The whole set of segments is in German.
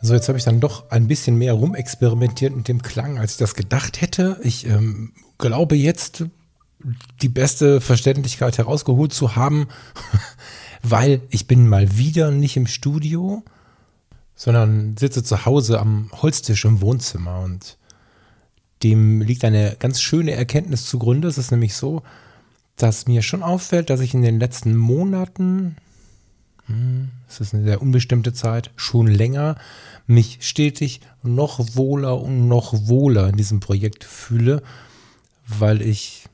So, jetzt habe ich dann doch ein bisschen mehr rumexperimentiert mit dem Klang, als ich das gedacht hätte. Ich ähm, glaube jetzt, die beste Verständlichkeit herausgeholt zu haben, weil ich bin mal wieder nicht im Studio, sondern sitze zu Hause am Holztisch im Wohnzimmer und dem liegt eine ganz schöne Erkenntnis zugrunde. Es ist nämlich so, dass mir schon auffällt, dass ich in den letzten Monaten, es ist eine sehr unbestimmte Zeit, schon länger. Mich stetig noch wohler und noch wohler in diesem Projekt fühle, weil ich,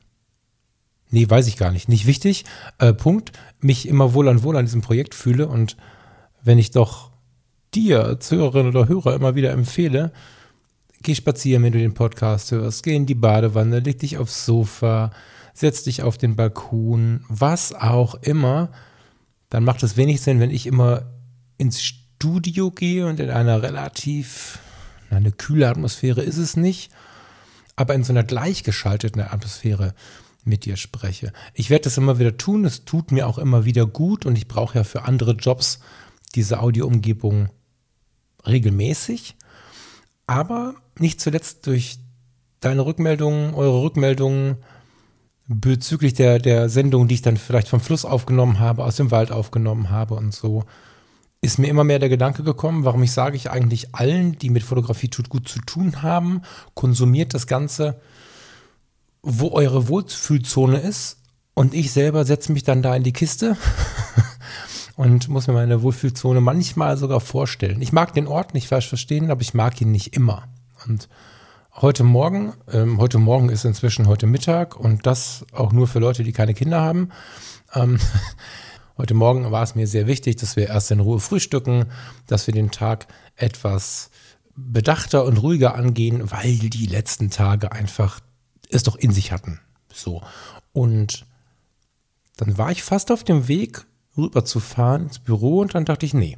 nee, weiß ich gar nicht, nicht wichtig, äh, Punkt, mich immer wohler und wohler in diesem Projekt fühle und wenn ich doch dir als Hörerin oder Hörer immer wieder empfehle, geh spazieren, wenn du den Podcast hörst, geh in die Badewanne, leg dich aufs Sofa, setz dich auf den Balkon, was auch immer, dann macht es wenig Sinn, wenn ich immer ins Studio gehe und in einer relativ, eine kühle Atmosphäre ist es nicht, aber in so einer gleichgeschalteten Atmosphäre mit dir spreche. Ich werde das immer wieder tun, es tut mir auch immer wieder gut und ich brauche ja für andere Jobs diese Audioumgebung regelmäßig, aber nicht zuletzt durch deine Rückmeldungen, eure Rückmeldungen, bezüglich der, der Sendung, die ich dann vielleicht vom Fluss aufgenommen habe, aus dem Wald aufgenommen habe und so, ist mir immer mehr der Gedanke gekommen, warum ich sage ich eigentlich allen, die mit Fotografie tut gut zu tun haben, konsumiert das Ganze, wo eure Wohlfühlzone ist und ich selber setze mich dann da in die Kiste und muss mir meine Wohlfühlzone manchmal sogar vorstellen. Ich mag den Ort nicht falsch verstehen, aber ich mag ihn nicht immer. Und heute Morgen, ähm, heute Morgen ist inzwischen heute Mittag und das auch nur für Leute, die keine Kinder haben. Ähm, heute Morgen war es mir sehr wichtig, dass wir erst in Ruhe frühstücken, dass wir den Tag etwas bedachter und ruhiger angehen, weil die letzten Tage einfach es doch in sich hatten. So. Und dann war ich fast auf dem Weg, rüber zu fahren ins Büro und dann dachte ich, nee,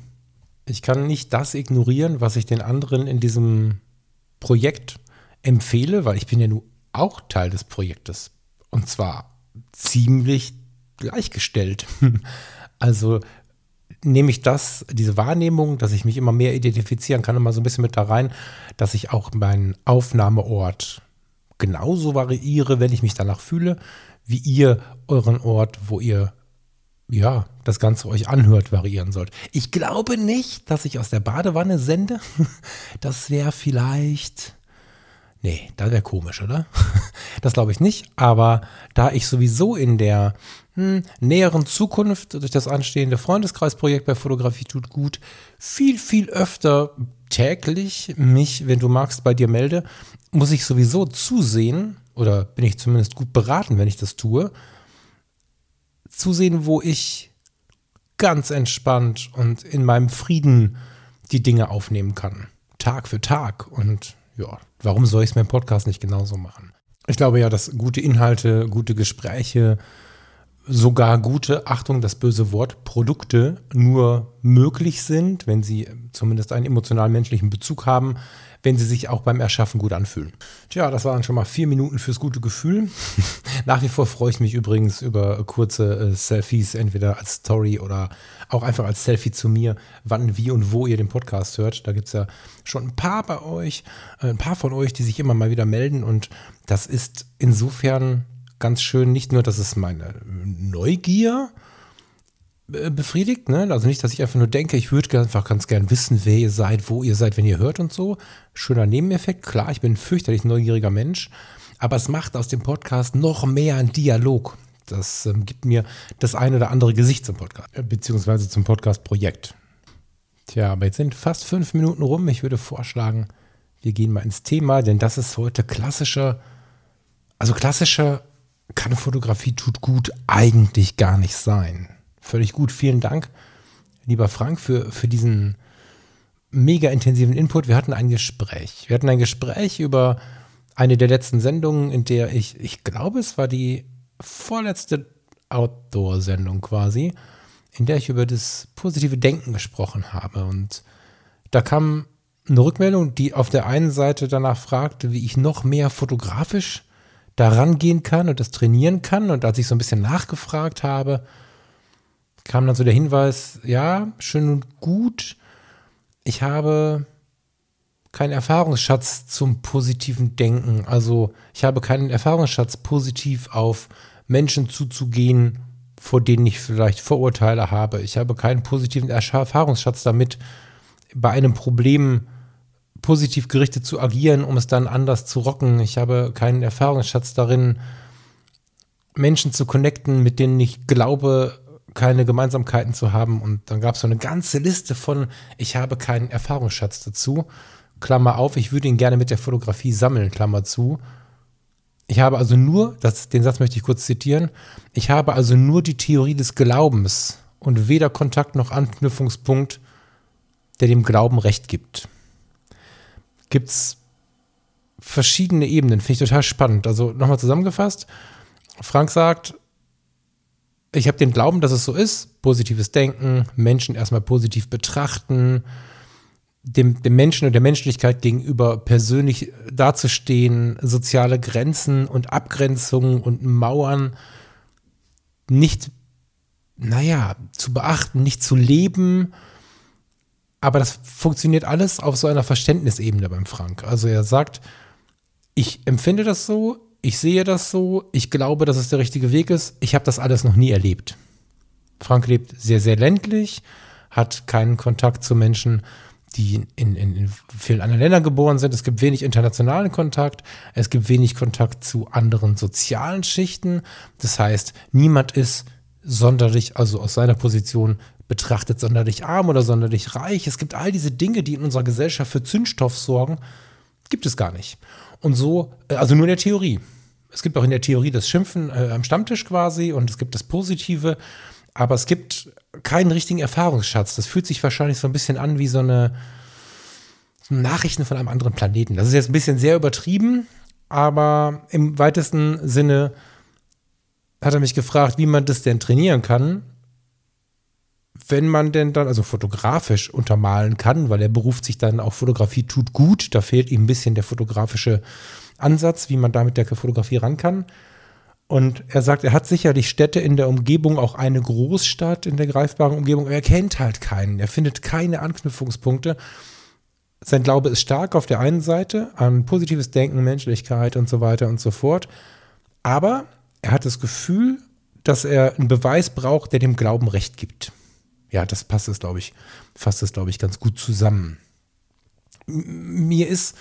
ich kann nicht das ignorieren, was ich den anderen in diesem Projekt empfehle, weil ich bin ja nun auch Teil des Projektes. Und zwar ziemlich gleichgestellt. Also nehme ich das, diese Wahrnehmung, dass ich mich immer mehr identifizieren kann, immer so ein bisschen mit da rein, dass ich auch meinen Aufnahmeort genauso variiere, wenn ich mich danach fühle, wie ihr euren Ort, wo ihr ja, das Ganze euch anhört, variieren sollt. Ich glaube nicht, dass ich aus der Badewanne sende. Das wäre vielleicht Nee, das wäre komisch, oder? Das glaube ich nicht. Aber da ich sowieso in der hm, näheren Zukunft durch das anstehende Freundeskreisprojekt bei Fotografie tut gut viel, viel öfter täglich mich, wenn du magst, bei dir melde, muss ich sowieso zusehen, oder bin ich zumindest gut beraten, wenn ich das tue, zusehen, wo ich ganz entspannt und in meinem Frieden die Dinge aufnehmen kann. Tag für Tag. Und ja, warum soll ich es mit dem Podcast nicht genauso machen? Ich glaube ja, dass gute Inhalte, gute Gespräche, sogar gute, Achtung, das böse Wort, Produkte nur möglich sind, wenn sie zumindest einen emotional-menschlichen Bezug haben, wenn sie sich auch beim Erschaffen gut anfühlen. Tja, das waren schon mal vier Minuten fürs gute Gefühl. Nach wie vor freue ich mich übrigens über kurze äh, Selfies, entweder als Story oder auch einfach als Selfie zu mir, wann, wie und wo ihr den Podcast hört. Da gibt es ja schon ein paar bei euch, äh, ein paar von euch, die sich immer mal wieder melden und das ist insofern ganz schön, nicht nur, dass es meine Neugier äh, befriedigt, ne? Also nicht, dass ich einfach nur denke, ich würde einfach ganz gern wissen, wer ihr seid, wo ihr seid, wenn ihr hört und so. Schöner Nebeneffekt. Klar, ich bin ein fürchterlich neugieriger Mensch, aber es macht aus dem Podcast noch mehr einen Dialog. Das ähm, gibt mir das ein oder andere Gesicht zum Podcast, äh, beziehungsweise zum Podcast-Projekt. Tja, aber jetzt sind fast fünf Minuten rum. Ich würde vorschlagen, wir gehen mal ins Thema, denn das ist heute klassischer, also klassischer kann Fotografie tut gut eigentlich gar nicht sein. Völlig gut. Vielen Dank, lieber Frank, für, für diesen mega intensiven Input. Wir hatten ein Gespräch. Wir hatten ein Gespräch über eine der letzten Sendungen, in der ich, ich glaube, es war die vorletzte Outdoor-Sendung quasi, in der ich über das positive Denken gesprochen habe. Und da kam eine Rückmeldung, die auf der einen Seite danach fragte, wie ich noch mehr fotografisch daran gehen kann und das trainieren kann. Und als ich so ein bisschen nachgefragt habe, kam dann so der Hinweis, ja, schön und gut. Ich habe keinen Erfahrungsschatz zum positiven Denken. Also ich habe keinen Erfahrungsschatz, positiv auf Menschen zuzugehen, vor denen ich vielleicht Vorurteile habe. Ich habe keinen positiven Erfahrungsschatz damit, bei einem Problem positiv gerichtet zu agieren, um es dann anders zu rocken. Ich habe keinen Erfahrungsschatz darin, Menschen zu connecten, mit denen ich glaube, keine Gemeinsamkeiten zu haben. Und dann gab es so eine ganze Liste von, ich habe keinen Erfahrungsschatz dazu. Klammer auf, ich würde ihn gerne mit der Fotografie sammeln, Klammer zu. Ich habe also nur, das, den Satz möchte ich kurz zitieren, ich habe also nur die Theorie des Glaubens und weder Kontakt noch Anknüpfungspunkt, der dem Glauben Recht gibt. Gibt es verschiedene Ebenen, finde ich total spannend. Also nochmal zusammengefasst, Frank sagt, ich habe den Glauben, dass es so ist, positives Denken, Menschen erstmal positiv betrachten, dem, dem Menschen und der Menschlichkeit gegenüber persönlich dazustehen, soziale Grenzen und Abgrenzungen und Mauern nicht, naja, zu beachten, nicht zu leben. Aber das funktioniert alles auf so einer Verständnisebene beim Frank. Also er sagt, ich empfinde das so, ich sehe das so, ich glaube, dass es der richtige Weg ist. Ich habe das alles noch nie erlebt. Frank lebt sehr, sehr ländlich, hat keinen Kontakt zu Menschen, die in, in, in, vielen anderen Ländern geboren sind. Es gibt wenig internationalen Kontakt. Es gibt wenig Kontakt zu anderen sozialen Schichten. Das heißt, niemand ist sonderlich, also aus seiner Position betrachtet, sonderlich arm oder sonderlich reich. Es gibt all diese Dinge, die in unserer Gesellschaft für Zündstoff sorgen, gibt es gar nicht. Und so, äh, also nur in der Theorie. Es gibt auch in der Theorie das Schimpfen äh, am Stammtisch quasi und es gibt das Positive aber es gibt keinen richtigen Erfahrungsschatz. Das fühlt sich wahrscheinlich so ein bisschen an wie so eine so Nachrichten von einem anderen Planeten. Das ist jetzt ein bisschen sehr übertrieben, aber im weitesten Sinne hat er mich gefragt, wie man das denn trainieren kann, wenn man denn dann, also fotografisch untermalen kann, weil er beruft sich dann auf Fotografie tut gut, da fehlt ihm ein bisschen der fotografische Ansatz, wie man da mit der Fotografie ran kann. Und er sagt, er hat sicherlich Städte in der Umgebung, auch eine Großstadt in der greifbaren Umgebung, er kennt halt keinen. Er findet keine Anknüpfungspunkte. Sein Glaube ist stark auf der einen Seite an positives Denken, Menschlichkeit und so weiter und so fort. Aber er hat das Gefühl, dass er einen Beweis braucht, der dem Glauben Recht gibt. Ja, das passt es, glaube ich, fasst es, glaube ich, ganz gut zusammen. Mir ist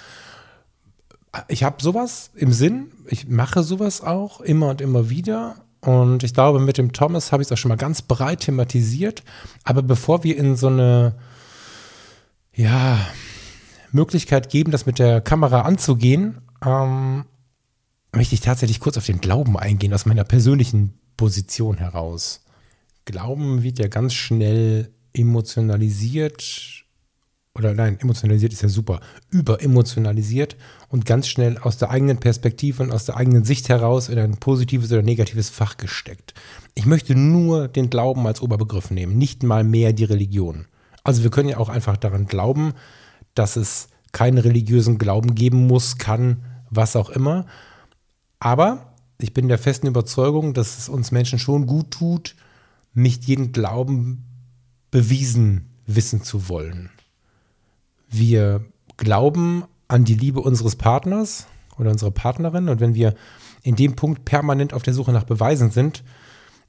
ich habe sowas im Sinn. Ich mache sowas auch immer und immer wieder. Und ich glaube, mit dem Thomas habe ich es auch schon mal ganz breit thematisiert. Aber bevor wir in so eine, ja, Möglichkeit geben, das mit der Kamera anzugehen, ähm, möchte ich tatsächlich kurz auf den Glauben eingehen, aus meiner persönlichen Position heraus. Glauben wird ja ganz schnell emotionalisiert oder nein, emotionalisiert ist ja super, überemotionalisiert und ganz schnell aus der eigenen Perspektive und aus der eigenen Sicht heraus in ein positives oder negatives Fach gesteckt. Ich möchte nur den Glauben als Oberbegriff nehmen, nicht mal mehr die Religion. Also wir können ja auch einfach daran glauben, dass es keinen religiösen Glauben geben muss, kann, was auch immer. Aber ich bin der festen Überzeugung, dass es uns Menschen schon gut tut, nicht jeden Glauben bewiesen wissen zu wollen wir glauben an die Liebe unseres Partners oder unserer Partnerin und wenn wir in dem Punkt permanent auf der Suche nach Beweisen sind,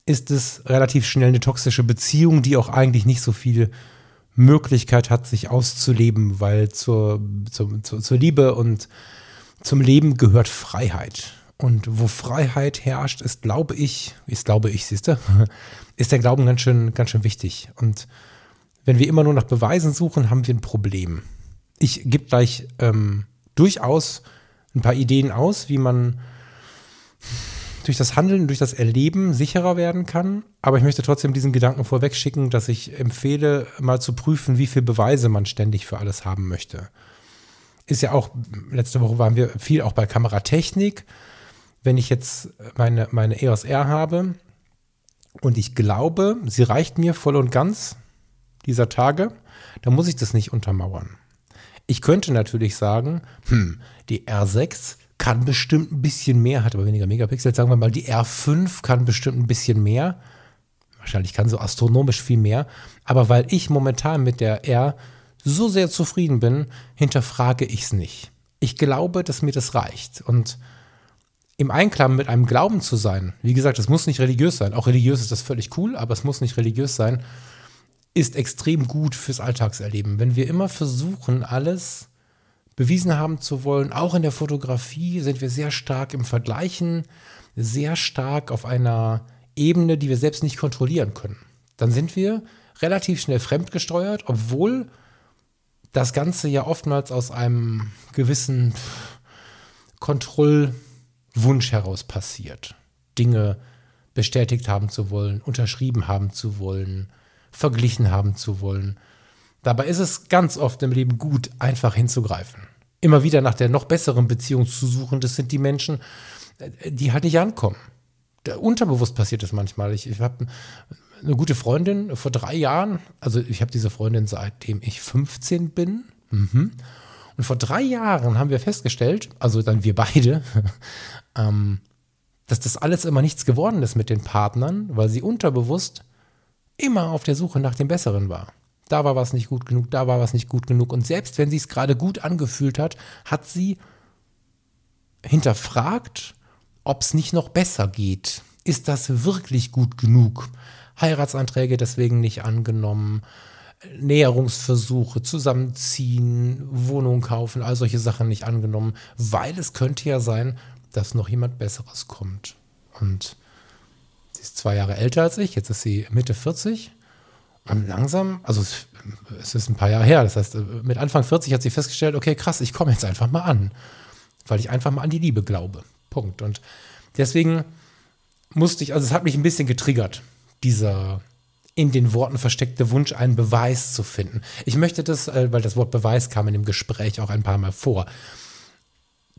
ist es relativ schnell eine toxische Beziehung, die auch eigentlich nicht so viel Möglichkeit hat, sich auszuleben, weil zur, zur, zur, Liebe und zum Leben gehört Freiheit. Und wo Freiheit herrscht, ist, glaube ich, ist, glaube ich, siehst du, ist der Glauben ganz schön, ganz schön wichtig. Und wenn wir immer nur nach Beweisen suchen, haben wir ein Problem. Ich gebe gleich ähm, durchaus ein paar Ideen aus, wie man durch das Handeln, durch das Erleben sicherer werden kann. Aber ich möchte trotzdem diesen Gedanken vorweg schicken, dass ich empfehle, mal zu prüfen, wie viele Beweise man ständig für alles haben möchte. ist ja auch, letzte Woche waren wir viel auch bei Kameratechnik. Wenn ich jetzt meine, meine EOS R habe und ich glaube, sie reicht mir voll und ganz dieser Tage, dann muss ich das nicht untermauern. Ich könnte natürlich sagen, hm, die R6 kann bestimmt ein bisschen mehr, hat aber weniger Megapixel. Sagen wir mal, die R5 kann bestimmt ein bisschen mehr. Wahrscheinlich kann so astronomisch viel mehr. Aber weil ich momentan mit der R so sehr zufrieden bin, hinterfrage ich es nicht. Ich glaube, dass mir das reicht. Und im Einklang mit einem Glauben zu sein, wie gesagt, es muss nicht religiös sein. Auch religiös ist das völlig cool, aber es muss nicht religiös sein, ist extrem gut fürs Alltagserleben. Wenn wir immer versuchen, alles bewiesen haben zu wollen, auch in der Fotografie sind wir sehr stark im Vergleichen, sehr stark auf einer Ebene, die wir selbst nicht kontrollieren können. Dann sind wir relativ schnell fremdgesteuert, obwohl das Ganze ja oftmals aus einem gewissen Kontrollwunsch heraus passiert. Dinge bestätigt haben zu wollen, unterschrieben haben zu wollen, verglichen haben zu wollen. Dabei ist es ganz oft im Leben gut, einfach hinzugreifen. Immer wieder nach der noch besseren Beziehung zu suchen, das sind die Menschen, die halt nicht ankommen. Unterbewusst passiert das manchmal. Ich, ich habe eine gute Freundin vor drei Jahren, also ich habe diese Freundin seitdem ich 15 bin. Mhm. Und vor drei Jahren haben wir festgestellt, also dann wir beide, ähm, dass das alles immer nichts geworden ist mit den Partnern, weil sie unterbewusst immer auf der Suche nach dem Besseren war. Da war was nicht gut genug, da war was nicht gut genug. Und selbst wenn sie es gerade gut angefühlt hat, hat sie hinterfragt, ob es nicht noch besser geht. Ist das wirklich gut genug? Heiratsanträge deswegen nicht angenommen, Näherungsversuche, zusammenziehen, Wohnung kaufen, all solche Sachen nicht angenommen, weil es könnte ja sein, dass noch jemand Besseres kommt. Und sie ist zwei Jahre älter als ich, jetzt ist sie Mitte 40. Und langsam, also es, ist ein paar Jahre her, das heißt, mit Anfang 40 hat sie festgestellt, okay, krass, ich komme jetzt einfach mal an, weil ich einfach mal an die Liebe glaube. Punkt. Und deswegen musste ich, also es hat mich ein bisschen getriggert, dieser in den Worten versteckte Wunsch, einen Beweis zu finden. Ich möchte das, äh, weil das Wort Beweis kam in dem Gespräch auch ein paar Mal vor.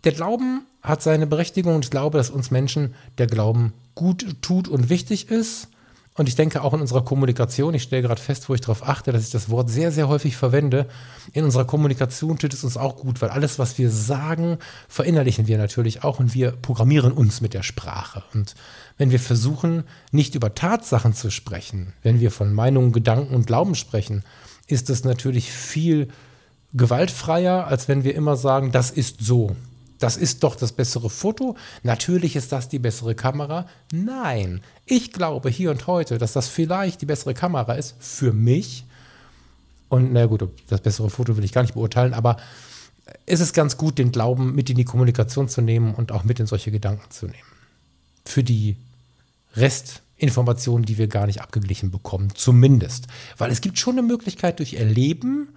Der Glauben hat seine Berechtigung und ich glaube, dass uns Menschen der Glauben gut tut und wichtig ist. Und ich denke auch in unserer Kommunikation, ich stelle gerade fest, wo ich darauf achte, dass ich das Wort sehr, sehr häufig verwende. In unserer Kommunikation tut es uns auch gut, weil alles, was wir sagen, verinnerlichen wir natürlich auch und wir programmieren uns mit der Sprache. Und wenn wir versuchen, nicht über Tatsachen zu sprechen, wenn wir von Meinungen, Gedanken und Glauben sprechen, ist es natürlich viel gewaltfreier, als wenn wir immer sagen, das ist so. Das ist doch das bessere Foto. Natürlich ist das die bessere Kamera. Nein, ich glaube hier und heute, dass das vielleicht die bessere Kamera ist für mich. Und na gut, das bessere Foto will ich gar nicht beurteilen, aber es ist ganz gut, den Glauben mit in die Kommunikation zu nehmen und auch mit in solche Gedanken zu nehmen. Für die Restinformationen, die wir gar nicht abgeglichen bekommen, zumindest. Weil es gibt schon eine Möglichkeit durch Erleben,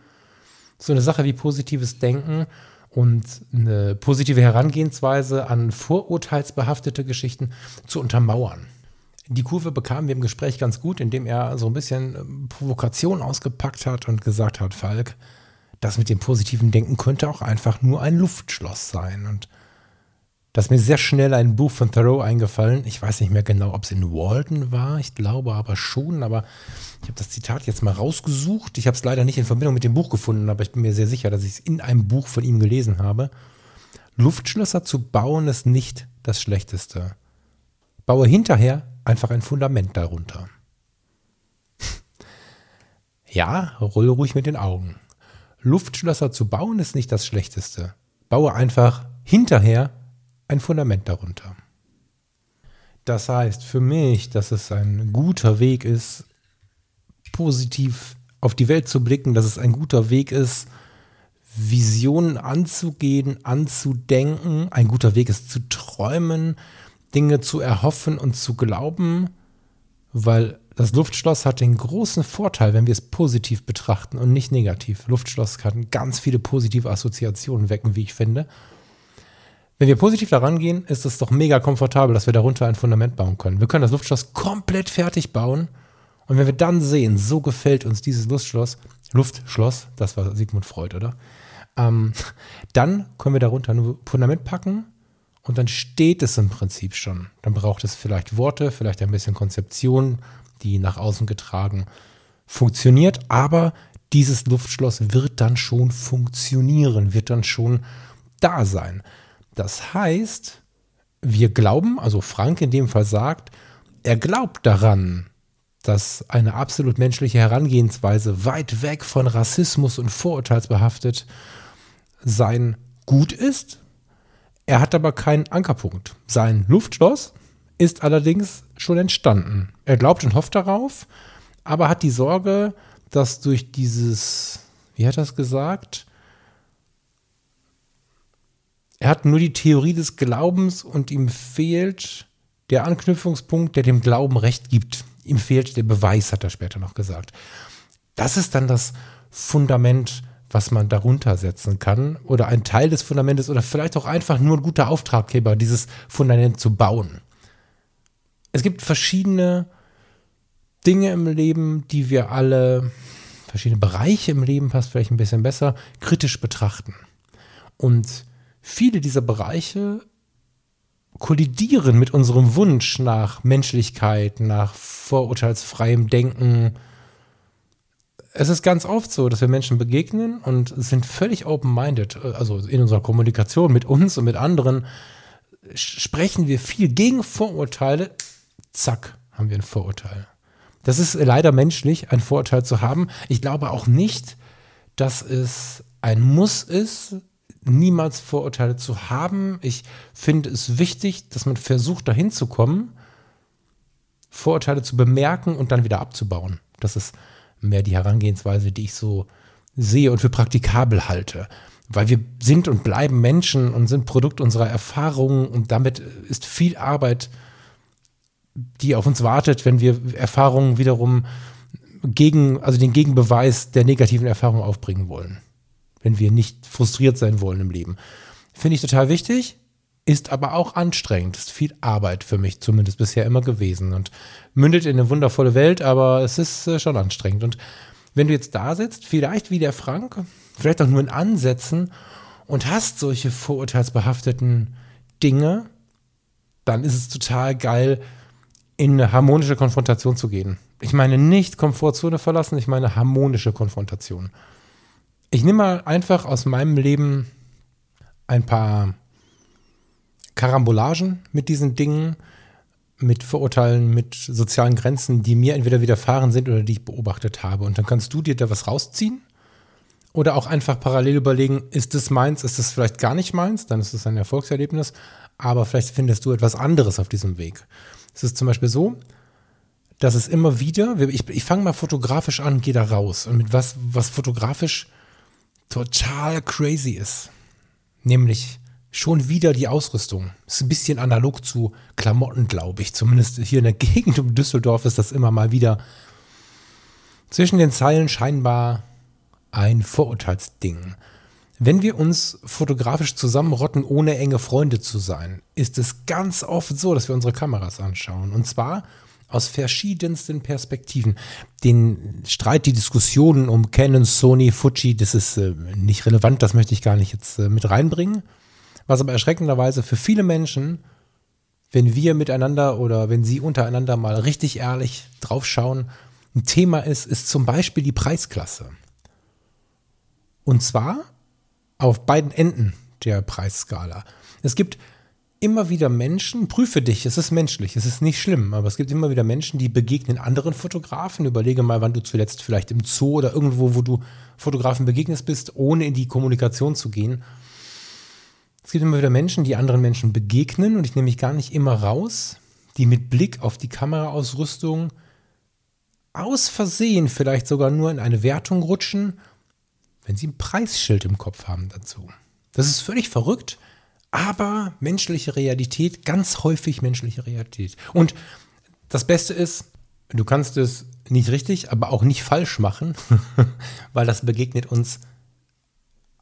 so eine Sache wie positives Denken und eine positive Herangehensweise an vorurteilsbehaftete Geschichten zu untermauern. Die Kurve bekamen wir im Gespräch ganz gut, indem er so ein bisschen ähm, Provokation ausgepackt hat und gesagt hat, Falk, das mit dem positiven Denken könnte auch einfach nur ein Luftschloss sein. Und da ist mir sehr schnell ein Buch von Thoreau eingefallen. Ich weiß nicht mehr genau, ob es in Walden war. Ich glaube aber schon. Aber ich habe das Zitat jetzt mal rausgesucht. Ich habe es leider nicht in Verbindung mit dem Buch gefunden, aber ich bin mir sehr sicher, dass ich es in einem Buch von ihm gelesen habe. Luftschlösser zu bauen ist nicht das Schlechteste. Baue hinterher einfach ein Fundament darunter. ja, roll ruhig mit den Augen. Luftschlösser zu bauen ist nicht das Schlechteste. Baue einfach hinterher ein Fundament darunter. Das heißt für mich, dass es ein guter Weg ist, positiv auf die Welt zu blicken, dass es ein guter Weg ist, Visionen anzugehen, anzudenken, ein guter Weg ist zu träumen, Dinge zu erhoffen und zu glauben, weil das Luftschloss hat den großen Vorteil, wenn wir es positiv betrachten und nicht negativ. Luftschloss kann ganz viele positive Assoziationen wecken, wie ich finde. Wenn wir positiv daran gehen, ist es doch mega komfortabel, dass wir darunter ein Fundament bauen können. Wir können das Luftschloss komplett fertig bauen. Und wenn wir dann sehen, so gefällt uns dieses Luftschloss, Luftschloss, das war Sigmund Freud, oder? Ähm, dann können wir darunter nur Fundament packen und dann steht es im Prinzip schon. Dann braucht es vielleicht Worte, vielleicht ein bisschen Konzeption, die nach außen getragen funktioniert, aber dieses Luftschloss wird dann schon funktionieren, wird dann schon da sein. Das heißt, wir glauben, also Frank in dem Fall sagt, er glaubt daran, dass eine absolut menschliche Herangehensweise weit weg von Rassismus und Vorurteilsbehaftet sein gut ist. Er hat aber keinen Ankerpunkt. Sein Luftschloss ist allerdings schon entstanden. Er glaubt und hofft darauf, aber hat die Sorge, dass durch dieses, wie hat er es gesagt? Er hat nur die Theorie des Glaubens und ihm fehlt der Anknüpfungspunkt, der dem Glauben Recht gibt. Ihm fehlt der Beweis, hat er später noch gesagt. Das ist dann das Fundament, was man darunter setzen kann. Oder ein Teil des Fundamentes oder vielleicht auch einfach nur ein guter Auftraggeber, dieses Fundament zu bauen. Es gibt verschiedene Dinge im Leben, die wir alle, verschiedene Bereiche im Leben, passt vielleicht ein bisschen besser, kritisch betrachten. Und viele dieser Bereiche kollidieren mit unserem Wunsch nach Menschlichkeit, nach vorurteilsfreiem Denken. Es ist ganz oft so, dass wir Menschen begegnen und sind völlig open-minded. Also in unserer Kommunikation mit uns und mit anderen sprechen wir viel gegen Vorurteile. Zack, haben wir ein Vorurteil. Das ist leider menschlich, ein Vorurteil zu haben. Ich glaube auch nicht, dass es ein Muss ist, niemals Vorurteile zu haben. Ich finde es wichtig, dass man versucht, dahin zu kommen, Vorurteile zu bemerken und dann wieder abzubauen. Das ist mehr die Herangehensweise, die ich so sehe und für praktikabel halte. Weil wir sind und bleiben Menschen und sind Produkt unserer Erfahrungen und damit ist viel Arbeit, die auf uns wartet, wenn wir Erfahrungen wiederum gegen, also den Gegenbeweis der negativen Erfahrung aufbringen wollen wenn wir nicht frustriert sein wollen im Leben. Finde ich total wichtig, ist aber auch anstrengend. Ist viel Arbeit für mich zumindest bisher immer gewesen und mündet in eine wundervolle Welt, aber es ist äh, schon anstrengend. Und wenn du jetzt da sitzt, vielleicht wie der Frank, vielleicht auch nur in Ansätzen und hast solche vorurteilsbehafteten Dinge, dann ist es total geil, in eine harmonische Konfrontation zu gehen. Ich meine nicht Komfortzone verlassen, ich meine harmonische Konfrontation. Ich nehme mal einfach aus meinem Leben ein paar Karambolagen mit diesen Dingen, mit Vorurteilen, mit sozialen Grenzen, die mir entweder widerfahren sind oder die ich beobachtet habe. Und dann kannst du dir da was rausziehen oder auch einfach parallel überlegen, ist das meins, ist das vielleicht gar nicht meins, dann ist es ein Erfolgserlebnis, aber vielleicht findest du etwas anderes auf diesem Weg. Es ist zum Beispiel so, dass es immer wieder, ich, ich fange mal fotografisch an, gehe da raus und mit was, was fotografisch total crazy ist. Nämlich schon wieder die Ausrüstung. Ist ein bisschen analog zu Klamotten, glaube ich. Zumindest hier in der Gegend um Düsseldorf ist das immer mal wieder zwischen den Zeilen scheinbar ein Vorurteilsding. Wenn wir uns fotografisch zusammenrotten, ohne enge Freunde zu sein, ist es ganz oft so, dass wir unsere Kameras anschauen. Und zwar aus verschiedensten Perspektiven. Den Streit, die Diskussionen um Canon, Sony, Fuji, das ist äh, nicht relevant, das möchte ich gar nicht jetzt äh, mit reinbringen. Was aber erschreckenderweise für viele Menschen, wenn wir miteinander oder wenn sie untereinander mal richtig ehrlich draufschauen, ein Thema ist, ist zum Beispiel die Preisklasse. Und zwar auf beiden Enden der Preisskala. Es gibt immer wieder Menschen, prüfe dich, es ist menschlich, es ist nicht schlimm, aber es gibt immer wieder Menschen, die begegnen anderen Fotografen. Überlege mal, wann du zuletzt vielleicht im Zoo oder irgendwo, wo du Fotografen begegnest bist, ohne in die Kommunikation zu gehen. Es gibt immer wieder Menschen, die anderen Menschen begegnen und ich nehme mich gar nicht immer raus, die mit Blick auf die Kameraausrüstung aus Versehen vielleicht sogar nur in eine Wertung rutschen, wenn sie ein Preisschild im Kopf haben dazu. Das ist völlig verrückt aber menschliche Realität, ganz häufig menschliche Realität. Und das Beste ist, du kannst es nicht richtig, aber auch nicht falsch machen, weil das begegnet uns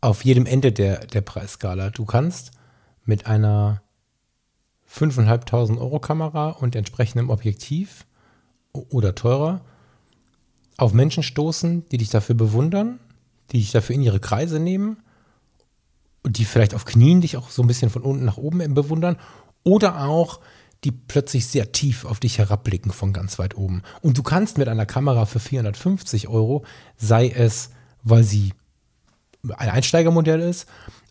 auf jedem Ende der, der Preisskala. Du kannst mit einer 5.500 Euro Kamera und entsprechendem Objektiv oder teurer auf Menschen stoßen, die dich dafür bewundern, die dich dafür in ihre Kreise nehmen die vielleicht auf Knien dich auch so ein bisschen von unten nach oben bewundern oder auch die plötzlich sehr tief auf dich herabblicken von ganz weit oben. Und du kannst mit einer Kamera für 450 Euro, sei es, weil sie ein Einsteigermodell ist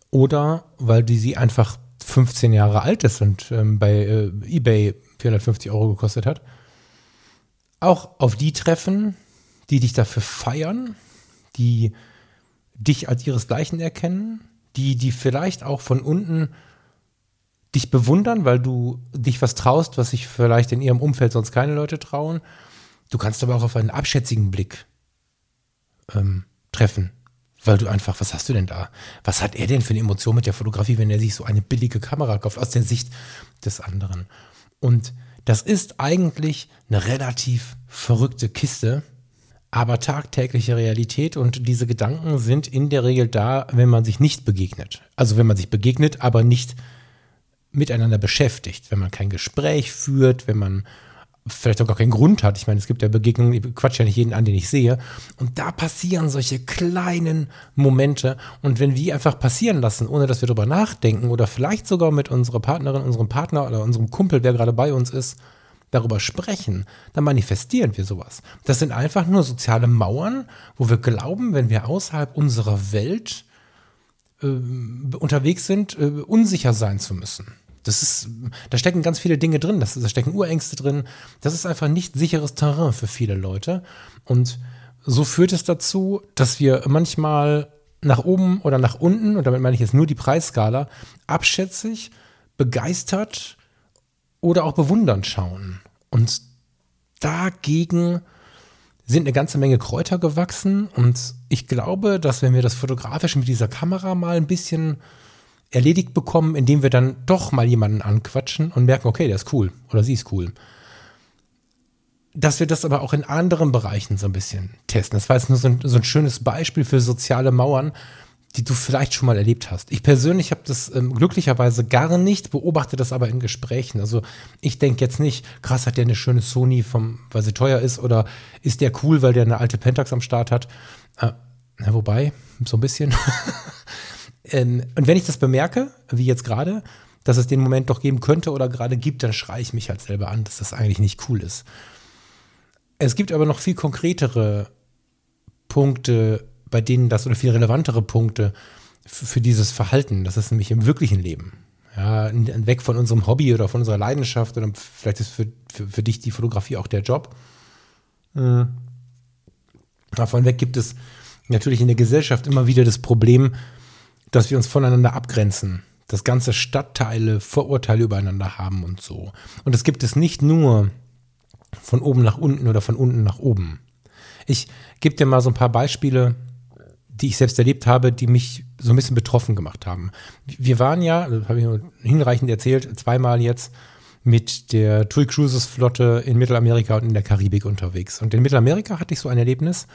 oder weil die sie einfach 15 Jahre alt ist und ähm, bei äh, eBay 450 Euro gekostet hat, auch auf die treffen, die dich dafür feiern, die dich als ihresgleichen erkennen, die, die vielleicht auch von unten dich bewundern, weil du dich was traust, was sich vielleicht in ihrem Umfeld sonst keine Leute trauen. Du kannst aber auch auf einen abschätzigen Blick ähm, treffen, weil du einfach, was hast du denn da? Was hat er denn für eine Emotion mit der Fotografie, wenn er sich so eine billige Kamera kauft aus der Sicht des anderen? Und das ist eigentlich eine relativ verrückte Kiste, aber tagtägliche Realität und diese Gedanken sind in der Regel da, wenn man sich nicht begegnet. Also wenn man sich begegnet, aber nicht miteinander beschäftigt, wenn man kein Gespräch führt, wenn man vielleicht auch gar keinen Grund hat. Ich meine, es gibt ja Begegnungen, ich quatsch ja nicht jeden an, den ich sehe. Und da passieren solche kleinen Momente. Und wenn wir einfach passieren lassen, ohne dass wir darüber nachdenken oder vielleicht sogar mit unserer Partnerin, unserem Partner oder unserem Kumpel, wer gerade bei uns ist, darüber sprechen, dann manifestieren wir sowas. Das sind einfach nur soziale Mauern, wo wir glauben, wenn wir außerhalb unserer Welt äh, unterwegs sind, äh, unsicher sein zu müssen. Das ist, da stecken ganz viele Dinge drin, das, da stecken Urängste drin. Das ist einfach nicht sicheres Terrain für viele Leute. Und so führt es dazu, dass wir manchmal nach oben oder nach unten, und damit meine ich jetzt nur die Preisskala, abschätzig, begeistert oder auch bewundernd schauen. Und dagegen sind eine ganze Menge Kräuter gewachsen und ich glaube, dass wenn wir das fotografisch mit dieser Kamera mal ein bisschen erledigt bekommen, indem wir dann doch mal jemanden anquatschen und merken, okay, der ist cool oder sie ist cool. Dass wir das aber auch in anderen Bereichen so ein bisschen testen. Das war jetzt nur so ein, so ein schönes Beispiel für soziale Mauern, die du vielleicht schon mal erlebt hast. Ich persönlich habe das ähm, glücklicherweise gar nicht, beobachte das aber in Gesprächen. Also ich denke jetzt nicht, krass, hat der eine schöne Sony, vom, weil sie teuer ist, oder ist der cool, weil der eine alte Pentax am Start hat. Äh, na, wobei, so ein bisschen. ähm, und wenn ich das bemerke, wie jetzt gerade, dass es den Moment doch geben könnte oder gerade gibt, dann schreie ich mich halt selber an, dass das eigentlich nicht cool ist. Es gibt aber noch viel konkretere Punkte, bei denen das oder viel relevantere Punkte für dieses Verhalten, das ist nämlich im wirklichen Leben. Ja, weg von unserem Hobby oder von unserer Leidenschaft oder vielleicht ist für, für, für dich die Fotografie auch der Job. Mhm. Davon weg gibt es natürlich in der Gesellschaft immer wieder das Problem, dass wir uns voneinander abgrenzen, dass ganze Stadtteile Vorurteile übereinander haben und so. Und das gibt es nicht nur von oben nach unten oder von unten nach oben. Ich gebe dir mal so ein paar Beispiele die ich selbst erlebt habe, die mich so ein bisschen betroffen gemacht haben. Wir waren ja, das habe ich hinreichend erzählt, zweimal jetzt mit der TUI Cruises Flotte in Mittelamerika und in der Karibik unterwegs. Und in Mittelamerika hatte ich so ein Erlebnis.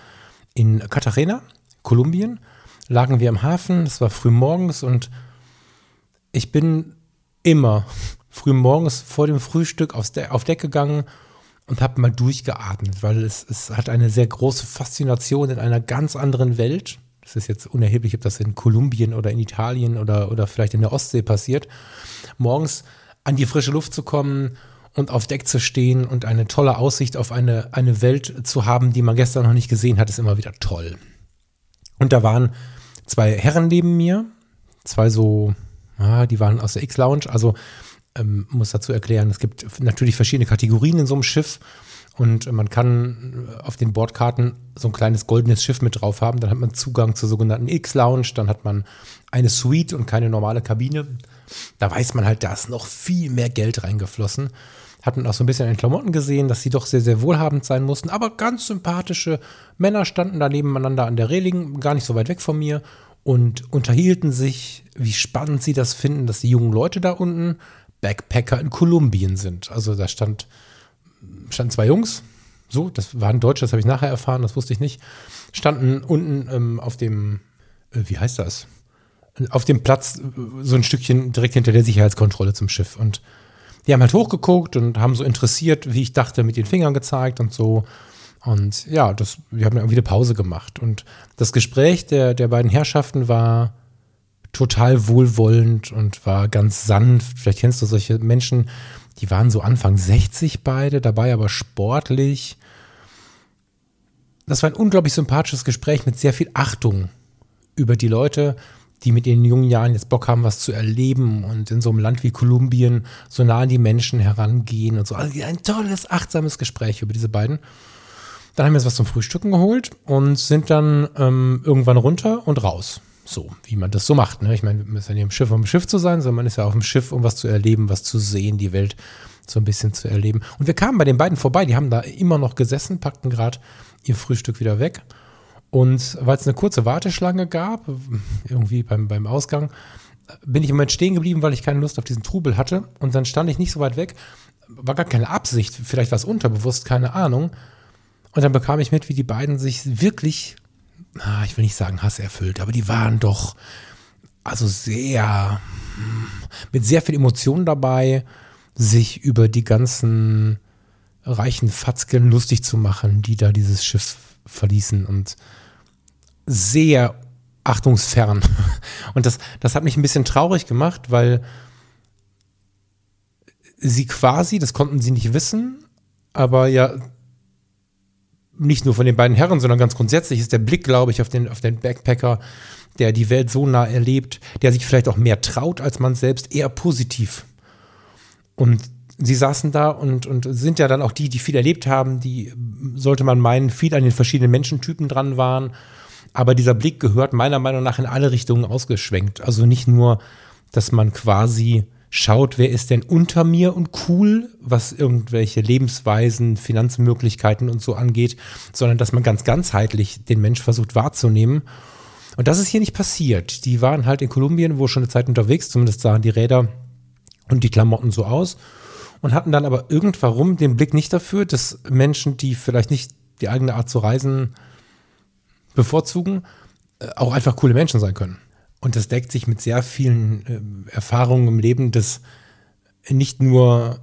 In Cartagena, Kolumbien, lagen wir im Hafen. Es war früh morgens und ich bin immer früh morgens vor dem Frühstück aufs De auf Deck gegangen und habe mal durchgeatmet, weil es, es hat eine sehr große Faszination in einer ganz anderen Welt das ist jetzt unerheblich, ob das in Kolumbien oder in Italien oder, oder vielleicht in der Ostsee passiert, morgens an die frische Luft zu kommen und auf Deck zu stehen und eine tolle Aussicht auf eine, eine Welt zu haben, die man gestern noch nicht gesehen hat, ist immer wieder toll. Und da waren zwei Herren neben mir, zwei so, ah, die waren aus der X-Lounge, also ähm, muss dazu erklären, es gibt natürlich verschiedene Kategorien in so einem Schiff und man kann auf den Bordkarten so ein kleines goldenes Schiff mit drauf haben. Dann hat man Zugang zur sogenannten X-Lounge. Dann hat man eine Suite und keine normale Kabine. Da weiß man halt, da ist noch viel mehr Geld reingeflossen. Hat man auch so ein bisschen an den Klamotten gesehen, dass sie doch sehr, sehr wohlhabend sein mussten. Aber ganz sympathische Männer standen da nebeneinander an der Reling, gar nicht so weit weg von mir und unterhielten sich, wie spannend sie das finden, dass die jungen Leute da unten Backpacker in Kolumbien sind. Also da stand standen zwei Jungs, so, das waren Deutsche, das habe ich nachher erfahren, das wusste ich nicht, standen unten ähm, auf dem, äh, wie heißt das? Auf dem Platz, äh, so ein Stückchen direkt hinter der Sicherheitskontrolle zum Schiff. Und die haben halt hochgeguckt und haben so interessiert, wie ich dachte, mit den Fingern gezeigt und so. Und ja, das, wir haben dann irgendwie eine Pause gemacht. Und das Gespräch der, der beiden Herrschaften war total wohlwollend und war ganz sanft. Vielleicht kennst du solche Menschen, die waren so Anfang 60 beide, dabei aber sportlich. Das war ein unglaublich sympathisches Gespräch mit sehr viel Achtung über die Leute, die mit ihren jungen Jahren jetzt Bock haben, was zu erleben und in so einem Land wie Kolumbien so nah an die Menschen herangehen und so. Also ein tolles, achtsames Gespräch über diese beiden. Dann haben wir uns was zum Frühstücken geholt und sind dann ähm, irgendwann runter und raus. So, wie man das so macht. Ne? Ich meine, wir müssen ja nicht im Schiff, um im Schiff zu sein, sondern man ist ja auf dem Schiff, um was zu erleben, was zu sehen, die Welt so ein bisschen zu erleben. Und wir kamen bei den beiden vorbei, die haben da immer noch gesessen, packten gerade ihr Frühstück wieder weg. Und weil es eine kurze Warteschlange gab, irgendwie beim, beim Ausgang, bin ich im Moment stehen geblieben, weil ich keine Lust auf diesen Trubel hatte. Und dann stand ich nicht so weit weg. War gar keine Absicht, vielleicht war es unterbewusst, keine Ahnung. Und dann bekam ich mit, wie die beiden sich wirklich, ah, ich will nicht sagen hasserfüllt, aber die waren doch also sehr, mit sehr viel Emotion dabei, sich über die ganzen reichen Fatzken lustig zu machen, die da dieses Schiff verließen und sehr achtungsfern. Und das, das hat mich ein bisschen traurig gemacht, weil sie quasi, das konnten sie nicht wissen, aber ja nicht nur von den beiden Herren, sondern ganz grundsätzlich ist der Blick, glaube ich, auf den, auf den Backpacker, der die Welt so nah erlebt, der sich vielleicht auch mehr traut als man selbst, eher positiv. Und sie saßen da und, und sind ja dann auch die, die viel erlebt haben, die, sollte man meinen, viel an den verschiedenen Menschentypen dran waren. Aber dieser Blick gehört meiner Meinung nach in alle Richtungen ausgeschwenkt. Also nicht nur, dass man quasi schaut, wer ist denn unter mir und cool, was irgendwelche Lebensweisen, Finanzmöglichkeiten und so angeht, sondern dass man ganz ganzheitlich den Mensch versucht wahrzunehmen. Und das ist hier nicht passiert. Die waren halt in Kolumbien, wo schon eine Zeit unterwegs, zumindest sahen die Räder und die Klamotten so aus und hatten dann aber irgendwann den Blick nicht dafür, dass Menschen, die vielleicht nicht die eigene Art zu reisen bevorzugen, äh, auch einfach coole Menschen sein können. Und das deckt sich mit sehr vielen äh, Erfahrungen im Leben, dass nicht nur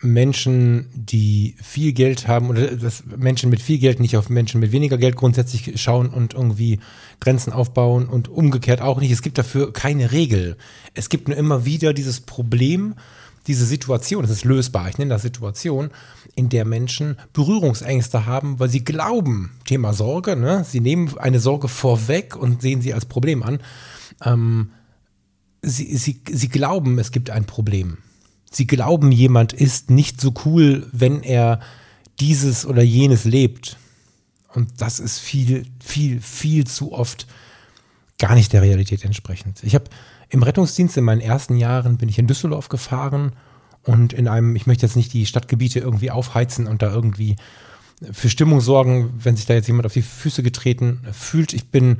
Menschen, die viel Geld haben oder dass Menschen mit viel Geld nicht auf Menschen mit weniger Geld grundsätzlich schauen und irgendwie Grenzen aufbauen und umgekehrt auch nicht. Es gibt dafür keine Regel. Es gibt nur immer wieder dieses Problem, diese Situation, das ist lösbar, ich nenne das Situation, in der Menschen Berührungsängste haben, weil sie glauben, Thema Sorge, ne? sie nehmen eine Sorge vorweg und sehen sie als Problem an. Ähm, sie, sie, sie glauben, es gibt ein Problem. Sie glauben, jemand ist nicht so cool, wenn er dieses oder jenes lebt. Und das ist viel, viel, viel zu oft gar nicht der Realität entsprechend. Ich habe im Rettungsdienst in meinen ersten Jahren bin ich in Düsseldorf gefahren und in einem, ich möchte jetzt nicht die Stadtgebiete irgendwie aufheizen und da irgendwie für Stimmung sorgen, wenn sich da jetzt jemand auf die Füße getreten fühlt. Ich bin,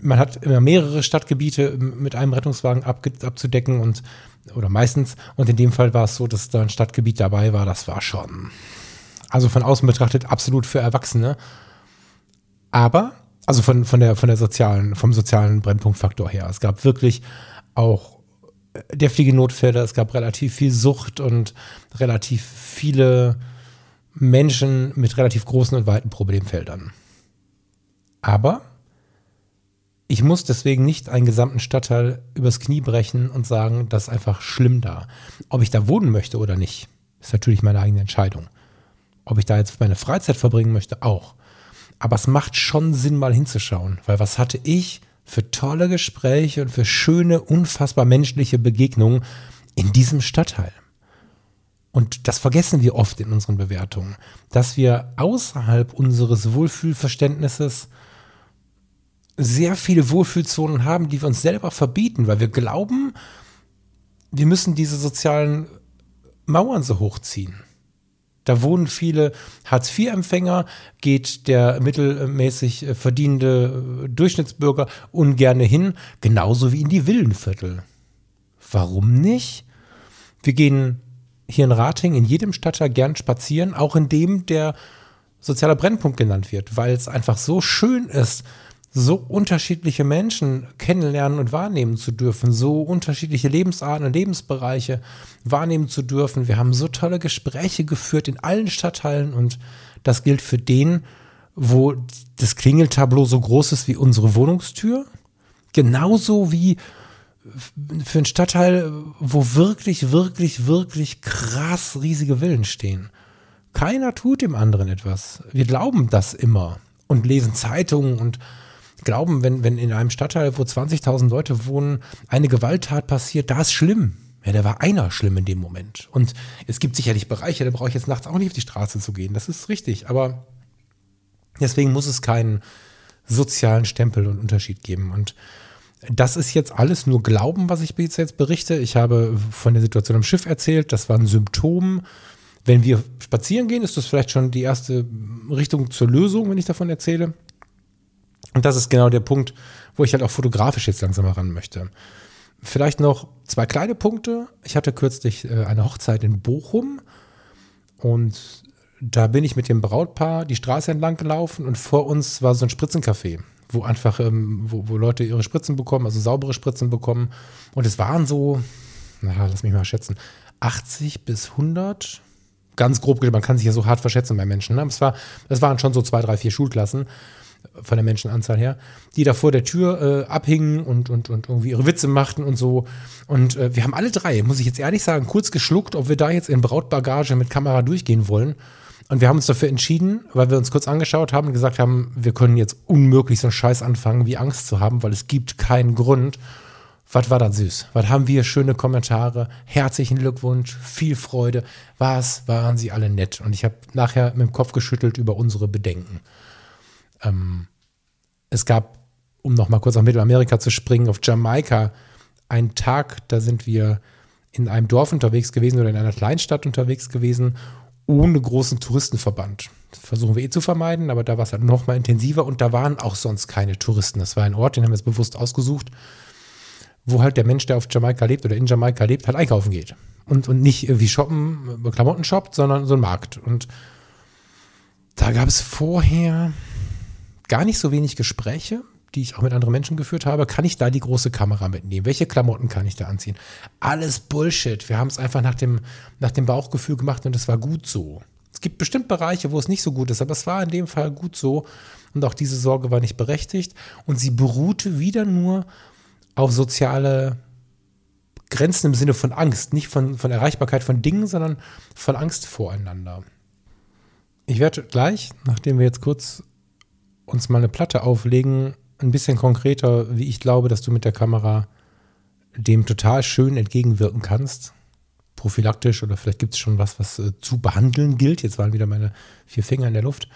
man hat immer mehrere Stadtgebiete mit einem Rettungswagen abzudecken und oder meistens. Und in dem Fall war es so, dass da ein Stadtgebiet dabei war. Das war schon, also von außen betrachtet, absolut für Erwachsene. Aber also von, von der, von der sozialen, vom sozialen Brennpunktfaktor her. Es gab wirklich auch deftige Notfälle, es gab relativ viel Sucht und relativ viele Menschen mit relativ großen und weiten Problemfeldern. Aber ich muss deswegen nicht einen gesamten Stadtteil übers Knie brechen und sagen, das ist einfach schlimm da. Ob ich da wohnen möchte oder nicht, ist natürlich meine eigene Entscheidung. Ob ich da jetzt meine Freizeit verbringen möchte, auch. Aber es macht schon Sinn, mal hinzuschauen, weil was hatte ich für tolle Gespräche und für schöne, unfassbar menschliche Begegnungen in diesem Stadtteil? Und das vergessen wir oft in unseren Bewertungen, dass wir außerhalb unseres Wohlfühlverständnisses sehr viele Wohlfühlzonen haben, die wir uns selber verbieten, weil wir glauben, wir müssen diese sozialen Mauern so hochziehen. Da wohnen viele Hartz-IV-Empfänger, geht der mittelmäßig äh, verdienende äh, Durchschnittsbürger ungerne hin, genauso wie in die Villenviertel. Warum nicht? Wir gehen hier in Rating in jedem Stadtteil gern spazieren, auch in dem der soziale Brennpunkt genannt wird, weil es einfach so schön ist, so unterschiedliche Menschen kennenlernen und wahrnehmen zu dürfen, so unterschiedliche Lebensarten und Lebensbereiche wahrnehmen zu dürfen. Wir haben so tolle Gespräche geführt in allen Stadtteilen und das gilt für den, wo das Klingeltableau so groß ist wie unsere Wohnungstür. Genauso wie für einen Stadtteil, wo wirklich, wirklich, wirklich krass riesige Villen stehen. Keiner tut dem anderen etwas. Wir glauben das immer und lesen Zeitungen und glauben, wenn, wenn in einem Stadtteil, wo 20.000 Leute wohnen, eine Gewalttat passiert, da ist schlimm. Ja, da war einer schlimm in dem Moment. Und es gibt sicherlich Bereiche, da brauche ich jetzt nachts auch nicht auf die Straße zu gehen. Das ist richtig. Aber deswegen muss es keinen sozialen Stempel und Unterschied geben. Und das ist jetzt alles nur Glauben, was ich jetzt berichte. Ich habe von der Situation am Schiff erzählt. Das war ein. Wenn wir spazieren gehen, ist das vielleicht schon die erste Richtung zur Lösung, wenn ich davon erzähle. Und das ist genau der Punkt, wo ich halt auch fotografisch jetzt langsam heran möchte. Vielleicht noch zwei kleine Punkte. Ich hatte kürzlich äh, eine Hochzeit in Bochum und da bin ich mit dem Brautpaar die Straße entlang gelaufen und vor uns war so ein Spritzencafé, wo einfach, ähm, wo, wo Leute ihre Spritzen bekommen, also saubere Spritzen bekommen. Und es waren so, na, lass mich mal schätzen, 80 bis 100, ganz grob, man kann sich ja so hart verschätzen bei Menschen. Ne? Es, war, es waren schon so zwei, drei, vier Schulklassen von der Menschenanzahl her, die da vor der Tür äh, abhingen und, und, und irgendwie ihre Witze machten und so. Und äh, wir haben alle drei, muss ich jetzt ehrlich sagen, kurz geschluckt, ob wir da jetzt in Brautbagage mit Kamera durchgehen wollen. Und wir haben uns dafür entschieden, weil wir uns kurz angeschaut haben und gesagt haben, wir können jetzt unmöglich so einen Scheiß anfangen, wie Angst zu haben, weil es gibt keinen Grund. Was war das süß? Was haben wir? Schöne Kommentare, herzlichen Glückwunsch, viel Freude. Was waren sie alle nett? Und ich habe nachher mit dem Kopf geschüttelt über unsere Bedenken. Ähm, es gab, um noch mal kurz nach Mittelamerika zu springen, auf Jamaika einen Tag, da sind wir in einem Dorf unterwegs gewesen oder in einer Kleinstadt unterwegs gewesen, ohne großen Touristenverband. Das versuchen wir eh zu vermeiden, aber da war es halt noch mal intensiver und da waren auch sonst keine Touristen. Das war ein Ort, den haben wir jetzt bewusst ausgesucht, wo halt der Mensch, der auf Jamaika lebt oder in Jamaika lebt, halt einkaufen geht. Und, und nicht wie shoppen, Klamotten shoppt, sondern so ein Markt. Und da gab es vorher, gar nicht so wenig Gespräche, die ich auch mit anderen Menschen geführt habe. Kann ich da die große Kamera mitnehmen? Welche Klamotten kann ich da anziehen? Alles Bullshit. Wir haben es einfach nach dem, nach dem Bauchgefühl gemacht und es war gut so. Es gibt bestimmt Bereiche, wo es nicht so gut ist, aber es war in dem Fall gut so. Und auch diese Sorge war nicht berechtigt. Und sie beruhte wieder nur auf soziale Grenzen im Sinne von Angst, nicht von, von Erreichbarkeit von Dingen, sondern von Angst voreinander. Ich werde gleich, nachdem wir jetzt kurz uns mal eine Platte auflegen, ein bisschen konkreter, wie ich glaube, dass du mit der Kamera dem total schön entgegenwirken kannst. Prophylaktisch oder vielleicht gibt es schon was, was äh, zu behandeln gilt. Jetzt waren wieder meine vier Finger in der Luft.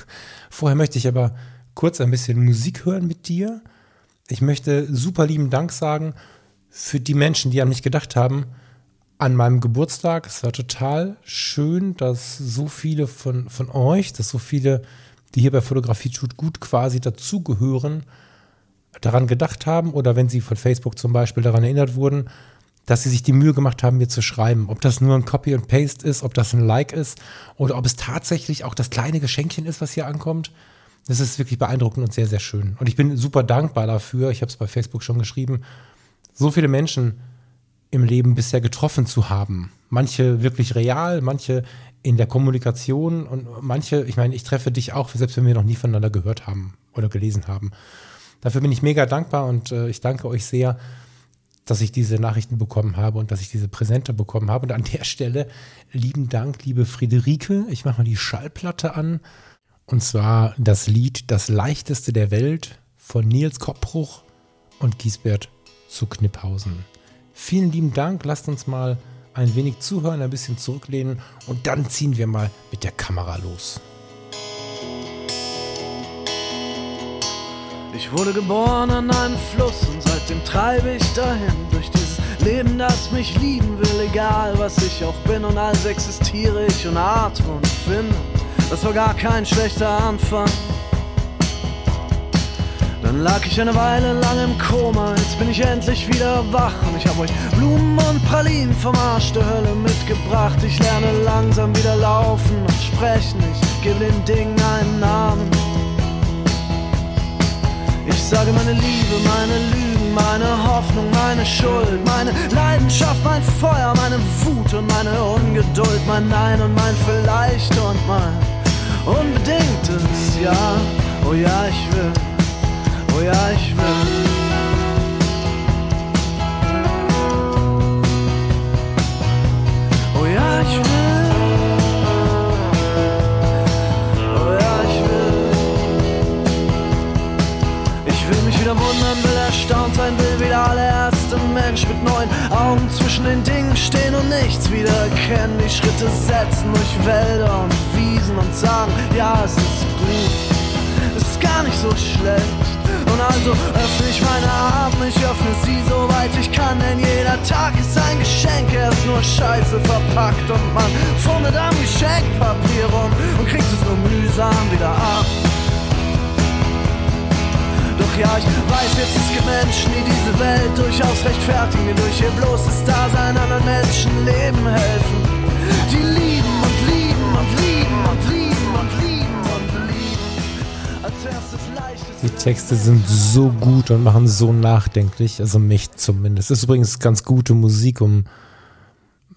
Vorher möchte ich aber kurz ein bisschen Musik hören mit dir. Ich möchte super lieben Dank sagen für die Menschen, die an mich gedacht haben an meinem Geburtstag. Es war total schön, dass so viele von, von euch, dass so viele die hier bei Fotografie tut gut quasi dazugehören, daran gedacht haben oder wenn sie von Facebook zum Beispiel daran erinnert wurden, dass sie sich die Mühe gemacht haben, mir zu schreiben. Ob das nur ein Copy und Paste ist, ob das ein Like ist oder ob es tatsächlich auch das kleine Geschenkchen ist, was hier ankommt. Das ist wirklich beeindruckend und sehr, sehr schön. Und ich bin super dankbar dafür, ich habe es bei Facebook schon geschrieben, so viele Menschen im Leben bisher getroffen zu haben. Manche wirklich real, manche in der Kommunikation und manche, ich meine, ich treffe dich auch, selbst wenn wir noch nie voneinander gehört haben oder gelesen haben. Dafür bin ich mega dankbar und äh, ich danke euch sehr, dass ich diese Nachrichten bekommen habe und dass ich diese Präsente bekommen habe. Und an der Stelle lieben Dank, liebe Friederike. Ich mache mal die Schallplatte an. Und zwar das Lied Das leichteste der Welt von Nils Koppbruch und Giesbert zu Kniphausen. Vielen lieben Dank. Lasst uns mal ein wenig zuhören, ein bisschen zurücklehnen und dann ziehen wir mal mit der Kamera los. Ich wurde geboren an einem Fluss und seitdem treibe ich dahin durch dieses Leben, das mich lieben will, egal was ich auch bin und als existiere ich und atme und finde. Das war gar kein schlechter Anfang. Dann lag ich eine Weile lang im Koma, jetzt bin ich endlich wieder wach und ich hab euch Blumen und Pralinen vom Arsch der Hölle mitgebracht. Ich lerne langsam wieder laufen und sprechen, ich gebe den Dingen einen Namen. Ich sage meine Liebe, meine Lügen, meine Hoffnung, meine Schuld, meine Leidenschaft, mein Feuer, meine Wut und meine Ungeduld, mein Nein und mein Vielleicht und mein unbedingtes Ja. Oh ja, ich will. Schritte setzen durch Wälder und Wiesen und sagen, ja, es ist gut, es ist gar nicht so schlecht. Und also öffne ich meine Arme, ich öffne sie soweit ich kann, denn jeder Tag ist ein Geschenk, er ist nur scheiße verpackt und man fummelt am Geschenkpapier rum und kriegt es nur mühsam wieder ab. Doch ja, ich weiß jetzt, es gibt Menschen, die diese Welt durchaus rechtfertigen, die durch ihr bloßes Dasein anderen Menschen Leben helfen. Die Texte sind so gut und machen so nachdenklich, also mich zumindest. Das ist übrigens ganz gute Musik, um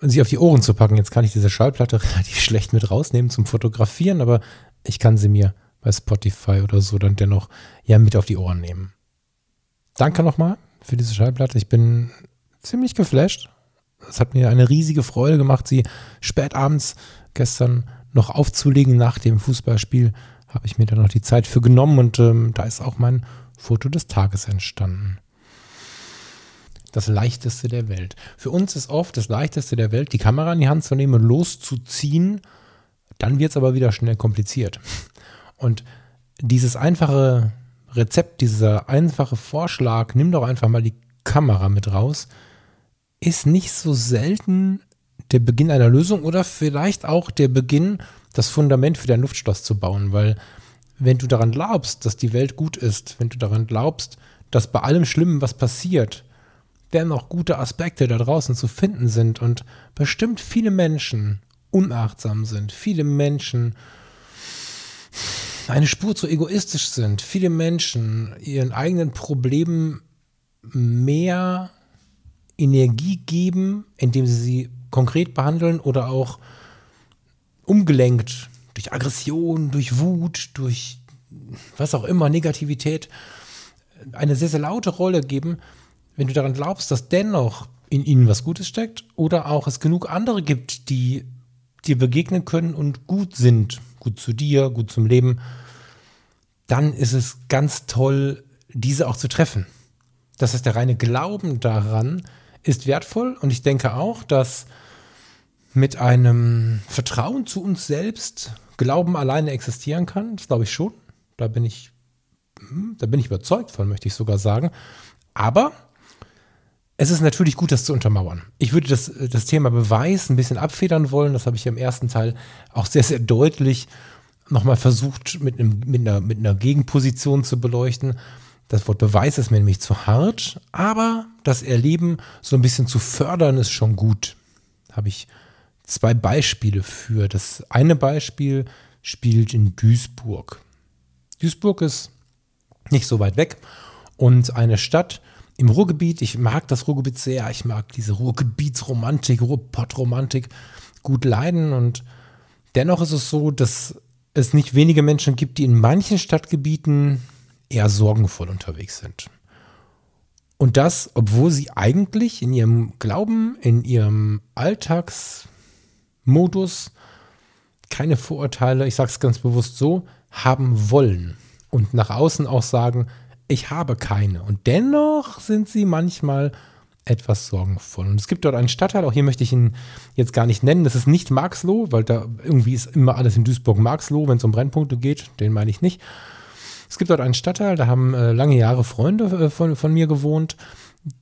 sie auf die Ohren zu packen. Jetzt kann ich diese Schallplatte relativ schlecht mit rausnehmen zum Fotografieren, aber ich kann sie mir bei Spotify oder so dann dennoch ja mit auf die Ohren nehmen. Danke nochmal für diese Schallplatte. Ich bin ziemlich geflasht. Es hat mir eine riesige Freude gemacht, sie spät abends gestern noch aufzulegen nach dem Fußballspiel habe ich mir dann noch die Zeit für genommen und ähm, da ist auch mein Foto des Tages entstanden. Das leichteste der Welt. Für uns ist oft das leichteste der Welt, die Kamera in die Hand zu nehmen und loszuziehen. Dann wird es aber wieder schnell kompliziert. Und dieses einfache Rezept, dieser einfache Vorschlag, nimm doch einfach mal die Kamera mit raus, ist nicht so selten der Beginn einer Lösung oder vielleicht auch der Beginn das Fundament für dein Luftschloss zu bauen, weil wenn du daran glaubst, dass die Welt gut ist, wenn du daran glaubst, dass bei allem Schlimmen, was passiert, dennoch gute Aspekte da draußen zu finden sind und bestimmt viele Menschen unachtsam sind, viele Menschen eine Spur zu egoistisch sind, viele Menschen ihren eigenen Problemen mehr Energie geben, indem sie sie konkret behandeln oder auch umgelenkt durch Aggression, durch Wut, durch was auch immer, Negativität, eine sehr, sehr laute Rolle geben, wenn du daran glaubst, dass dennoch in ihnen was Gutes steckt oder auch es genug andere gibt, die dir begegnen können und gut sind, gut zu dir, gut zum Leben, dann ist es ganz toll, diese auch zu treffen. Das heißt, der reine Glauben daran ist wertvoll und ich denke auch, dass mit einem Vertrauen zu uns selbst Glauben alleine existieren kann. Das glaube ich schon. Da bin ich, hm, da bin ich überzeugt von, möchte ich sogar sagen. Aber es ist natürlich gut, das zu untermauern. Ich würde das, das Thema Beweis ein bisschen abfedern wollen. Das habe ich im ersten Teil auch sehr, sehr deutlich nochmal versucht, mit, einem, mit, einer, mit einer Gegenposition zu beleuchten. Das Wort Beweis ist mir nämlich zu hart, aber das Erleben so ein bisschen zu fördern ist schon gut. Habe ich zwei Beispiele für. Das eine Beispiel spielt in Duisburg. Duisburg ist nicht so weit weg und eine Stadt im Ruhrgebiet. Ich mag das Ruhrgebiet sehr. Ich mag diese Ruhrgebietsromantik, Ruhrpottromantik gut leiden und dennoch ist es so, dass es nicht wenige Menschen gibt, die in manchen Stadtgebieten eher sorgenvoll unterwegs sind. Und das, obwohl sie eigentlich in ihrem Glauben, in ihrem Alltags, Modus, keine Vorurteile, ich sage es ganz bewusst so, haben wollen und nach außen auch sagen, ich habe keine. Und dennoch sind sie manchmal etwas sorgenvoll. Und es gibt dort einen Stadtteil, auch hier möchte ich ihn jetzt gar nicht nennen, das ist nicht Marxloh, weil da irgendwie ist immer alles in Duisburg Marxloh, wenn es um Brennpunkte geht, den meine ich nicht. Es gibt dort einen Stadtteil, da haben äh, lange Jahre Freunde äh, von, von mir gewohnt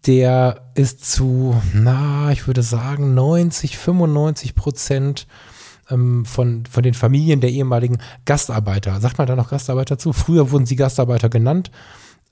der ist zu, na, ich würde sagen, 90, 95 Prozent ähm, von, von den Familien der ehemaligen Gastarbeiter, sagt man da noch Gastarbeiter zu? Früher wurden sie Gastarbeiter genannt,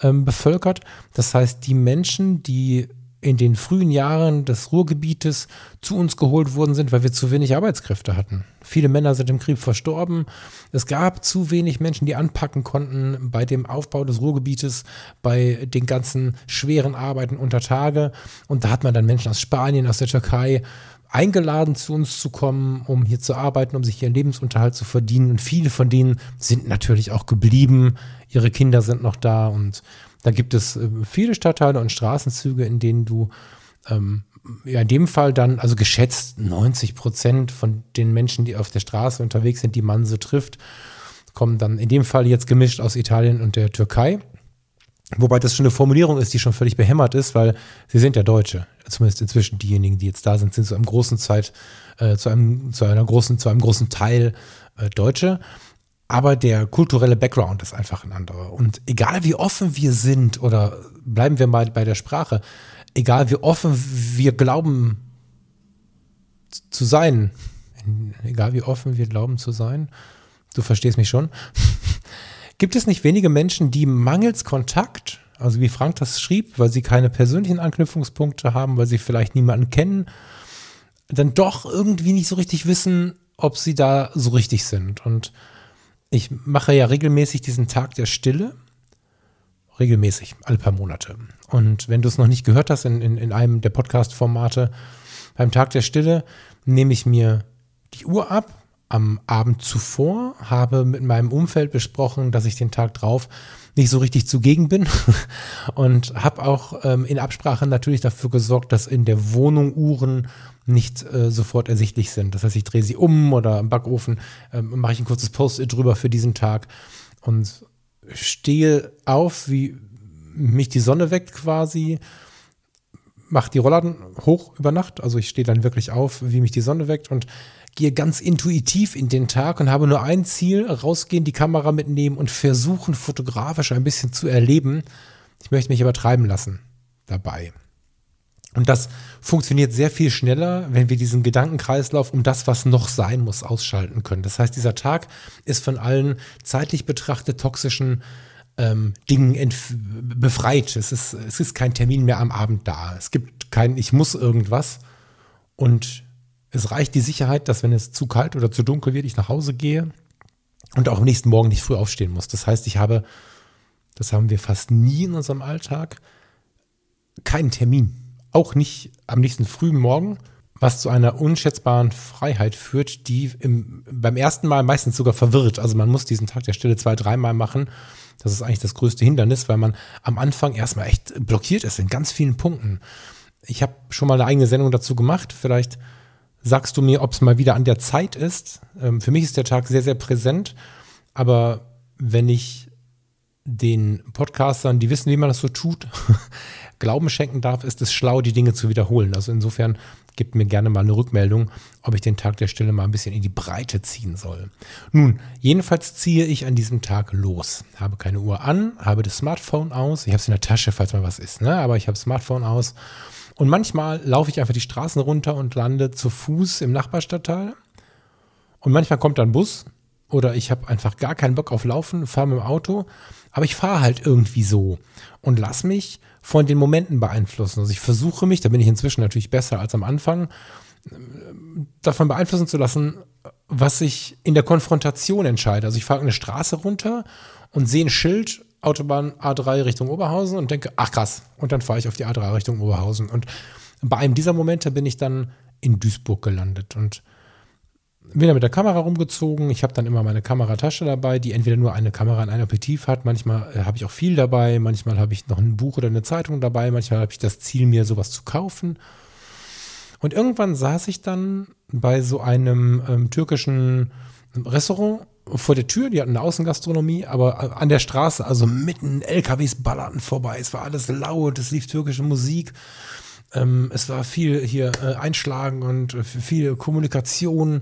ähm, bevölkert. Das heißt, die Menschen, die in den frühen Jahren des Ruhrgebietes zu uns geholt worden sind, weil wir zu wenig Arbeitskräfte hatten. Viele Männer sind im Krieg verstorben. Es gab zu wenig Menschen, die anpacken konnten bei dem Aufbau des Ruhrgebietes, bei den ganzen schweren Arbeiten unter Tage. Und da hat man dann Menschen aus Spanien, aus der Türkei eingeladen, zu uns zu kommen, um hier zu arbeiten, um sich ihren Lebensunterhalt zu verdienen. Und viele von denen sind natürlich auch geblieben. Ihre Kinder sind noch da und da gibt es äh, viele Stadtteile und Straßenzüge, in denen du ähm, ja, in dem Fall dann, also geschätzt 90 Prozent von den Menschen, die auf der Straße unterwegs sind, die man so trifft, kommen dann in dem Fall jetzt gemischt aus Italien und der Türkei. Wobei das schon eine Formulierung ist, die schon völlig behämmert ist, weil sie sind ja Deutsche. Zumindest inzwischen diejenigen, die jetzt da sind, sind zu einem großen Zeit, äh, zu einem, zu einer großen, zu einem großen Teil äh, Deutsche. Aber der kulturelle Background ist einfach ein anderer. Und egal wie offen wir sind, oder bleiben wir mal bei der Sprache, egal wie offen wir glauben zu sein, egal wie offen wir glauben zu sein, du verstehst mich schon, gibt es nicht wenige Menschen, die mangels Kontakt, also wie Frank das schrieb, weil sie keine persönlichen Anknüpfungspunkte haben, weil sie vielleicht niemanden kennen, dann doch irgendwie nicht so richtig wissen, ob sie da so richtig sind. Und ich mache ja regelmäßig diesen Tag der Stille. Regelmäßig, alle paar Monate. Und wenn du es noch nicht gehört hast in, in, in einem der Podcast-Formate, beim Tag der Stille nehme ich mir die Uhr ab am Abend zuvor, habe mit meinem Umfeld besprochen, dass ich den Tag drauf nicht so richtig zugegen bin und habe auch ähm, in Absprache natürlich dafür gesorgt, dass in der Wohnung Uhren nicht äh, sofort ersichtlich sind. Das heißt, ich drehe sie um oder im Backofen äh, mache ich ein kurzes Post-it drüber für diesen Tag und stehe auf, wie mich die Sonne weckt quasi, mache die Rollladen hoch über Nacht. Also ich stehe dann wirklich auf, wie mich die Sonne weckt und gehe ganz intuitiv in den Tag und habe nur ein Ziel, rausgehen, die Kamera mitnehmen und versuchen, fotografisch ein bisschen zu erleben. Ich möchte mich übertreiben lassen dabei. Und das funktioniert sehr viel schneller, wenn wir diesen Gedankenkreislauf um das, was noch sein muss, ausschalten können. Das heißt, dieser Tag ist von allen zeitlich betrachtet toxischen ähm, Dingen befreit. Es ist, es ist kein Termin mehr am Abend da. Es gibt kein, ich muss irgendwas. Und es reicht die Sicherheit, dass wenn es zu kalt oder zu dunkel wird, ich nach Hause gehe und auch am nächsten Morgen nicht früh aufstehen muss. Das heißt, ich habe, das haben wir fast nie in unserem Alltag, keinen Termin. Auch nicht am nächsten frühen Morgen, was zu einer unschätzbaren Freiheit führt, die im, beim ersten Mal meistens sogar verwirrt. Also man muss diesen Tag der Stille zwei, dreimal machen. Das ist eigentlich das größte Hindernis, weil man am Anfang erstmal echt blockiert ist in ganz vielen Punkten. Ich habe schon mal eine eigene Sendung dazu gemacht. Vielleicht sagst du mir, ob es mal wieder an der Zeit ist. Ähm, für mich ist der Tag sehr, sehr präsent, aber wenn ich den Podcastern, die wissen, wie man das so tut, Glauben schenken darf, ist es schlau, die Dinge zu wiederholen. Also insofern gibt mir gerne mal eine Rückmeldung, ob ich den Tag der Stille mal ein bisschen in die Breite ziehen soll. Nun, jedenfalls ziehe ich an diesem Tag los. Habe keine Uhr an, habe das Smartphone aus. Ich habe es in der Tasche, falls mal was ist, ne? aber ich habe das Smartphone aus und manchmal laufe ich einfach die Straßen runter und lande zu Fuß im Nachbarstadtteil. Und manchmal kommt dann Bus oder ich habe einfach gar keinen Bock auf Laufen, fahre mit dem Auto, aber ich fahre halt irgendwie so und lass mich von den Momenten beeinflussen. Also ich versuche mich, da bin ich inzwischen natürlich besser als am Anfang, davon beeinflussen zu lassen, was ich in der Konfrontation entscheide. Also ich fahre eine Straße runter und sehe ein Schild Autobahn A3 Richtung Oberhausen und denke, ach krass, und dann fahre ich auf die A3 Richtung Oberhausen. Und bei einem dieser Momente bin ich dann in Duisburg gelandet und bin da mit der Kamera rumgezogen. Ich habe dann immer meine Kameratasche dabei, die entweder nur eine Kamera und ein Objektiv hat. Manchmal äh, habe ich auch viel dabei. Manchmal habe ich noch ein Buch oder eine Zeitung dabei. Manchmal habe ich das Ziel, mir sowas zu kaufen. Und irgendwann saß ich dann bei so einem ähm, türkischen Restaurant vor der Tür, die hatten eine Außengastronomie, aber an der Straße, also mitten LKWs ballerten vorbei. Es war alles laut, es lief türkische Musik. Ähm, es war viel hier äh, Einschlagen und äh, viel Kommunikation.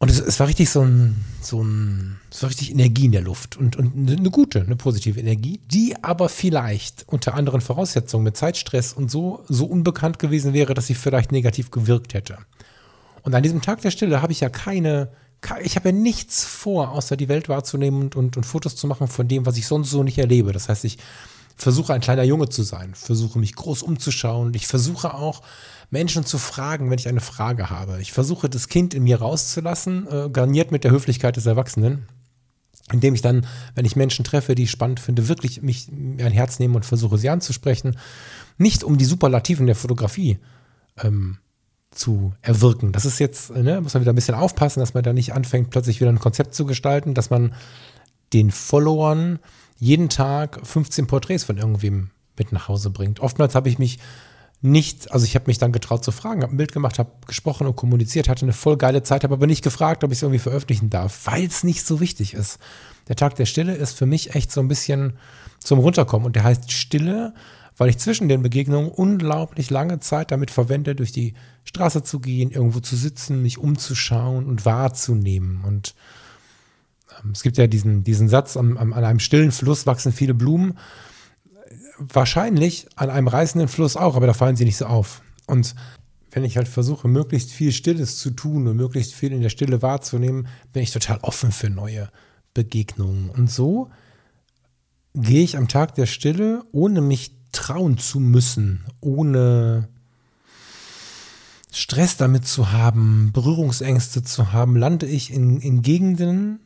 Und es, es, war richtig so ein, so ein, es war richtig Energie in der Luft und, und eine gute, eine positive Energie, die aber vielleicht unter anderen Voraussetzungen mit Zeitstress und so, so unbekannt gewesen wäre, dass sie vielleicht negativ gewirkt hätte. Und an diesem Tag der Stille habe ich ja keine, ich habe ja nichts vor, außer die Welt wahrzunehmen und, und, und, Fotos zu machen von dem, was ich sonst so nicht erlebe. Das heißt, ich versuche ein kleiner Junge zu sein, versuche mich groß umzuschauen. Ich versuche auch Menschen zu fragen, wenn ich eine Frage habe. Ich versuche das Kind in mir rauszulassen, äh, garniert mit der Höflichkeit des Erwachsenen, indem ich dann, wenn ich Menschen treffe, die ich spannend finde, wirklich mich ein Herz nehme und versuche sie anzusprechen. Nicht um die Superlativen der Fotografie ähm, zu erwirken. Das ist jetzt, ne, muss man wieder ein bisschen aufpassen, dass man da nicht anfängt, plötzlich wieder ein Konzept zu gestalten, dass man den Followern jeden Tag 15 Porträts von irgendwem mit nach Hause bringt. Oftmals habe ich mich nicht, also ich habe mich dann getraut zu fragen, habe ein Bild gemacht, habe gesprochen und kommuniziert, hatte eine voll geile Zeit, habe aber nicht gefragt, ob ich es irgendwie veröffentlichen darf, weil es nicht so wichtig ist. Der Tag der Stille ist für mich echt so ein bisschen zum Runterkommen und der heißt Stille, weil ich zwischen den Begegnungen unglaublich lange Zeit damit verwende, durch die Straße zu gehen, irgendwo zu sitzen, mich umzuschauen und wahrzunehmen. Und ähm, es gibt ja diesen, diesen Satz, an, an einem stillen Fluss wachsen viele Blumen wahrscheinlich an einem reißenden Fluss auch, aber da fallen sie nicht so auf. Und wenn ich halt versuche, möglichst viel Stilles zu tun und möglichst viel in der Stille wahrzunehmen, bin ich total offen für neue Begegnungen. Und so gehe ich am Tag der Stille, ohne mich trauen zu müssen, ohne Stress damit zu haben, Berührungsängste zu haben, lande ich in, in Gegenden,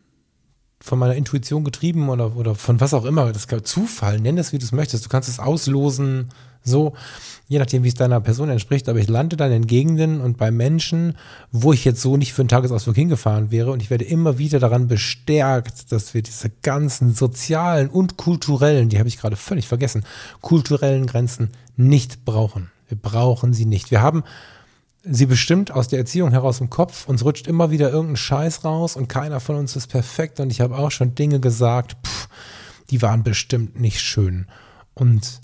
von meiner Intuition getrieben oder, oder von was auch immer, das kann Zufall, nenn es wie du es möchtest. Du kannst es auslosen, so, je nachdem, wie es deiner Person entspricht. Aber ich lande dann in Gegenden und bei Menschen, wo ich jetzt so nicht für einen Tagesausflug hingefahren wäre. Und ich werde immer wieder daran bestärkt, dass wir diese ganzen sozialen und kulturellen, die habe ich gerade völlig vergessen, kulturellen Grenzen nicht brauchen. Wir brauchen sie nicht. Wir haben sie bestimmt aus der Erziehung heraus im Kopf. Uns rutscht immer wieder irgendein Scheiß raus und keiner von uns ist perfekt. Und ich habe auch schon Dinge gesagt, pff, die waren bestimmt nicht schön. Und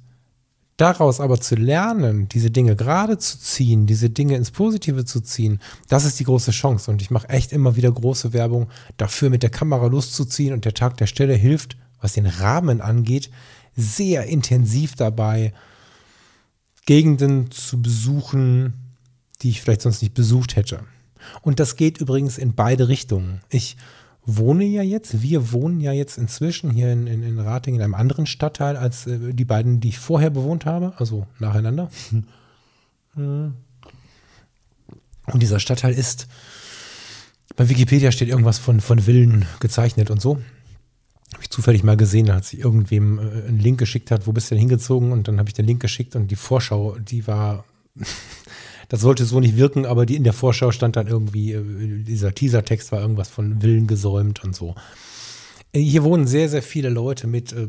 daraus aber zu lernen, diese Dinge gerade zu ziehen, diese Dinge ins Positive zu ziehen, das ist die große Chance. Und ich mache echt immer wieder große Werbung dafür, mit der Kamera loszuziehen. Und der Tag der Stelle hilft, was den Rahmen angeht, sehr intensiv dabei, Gegenden zu besuchen, die ich vielleicht sonst nicht besucht hätte. Und das geht übrigens in beide Richtungen. Ich wohne ja jetzt, wir wohnen ja jetzt inzwischen hier in, in, in Rating in einem anderen Stadtteil als äh, die beiden, die ich vorher bewohnt habe, also nacheinander. Und dieser Stadtteil ist, bei Wikipedia steht irgendwas von, von Villen gezeichnet und so. Habe ich zufällig mal gesehen, als sich irgendwem äh, einen Link geschickt hat, wo bist du denn hingezogen? Und dann habe ich den Link geschickt und die Vorschau, die war das sollte so nicht wirken, aber die in der Vorschau stand dann irgendwie, äh, dieser Teasertext war irgendwas von Willen gesäumt und so. Äh, hier wohnen sehr, sehr viele Leute mit äh,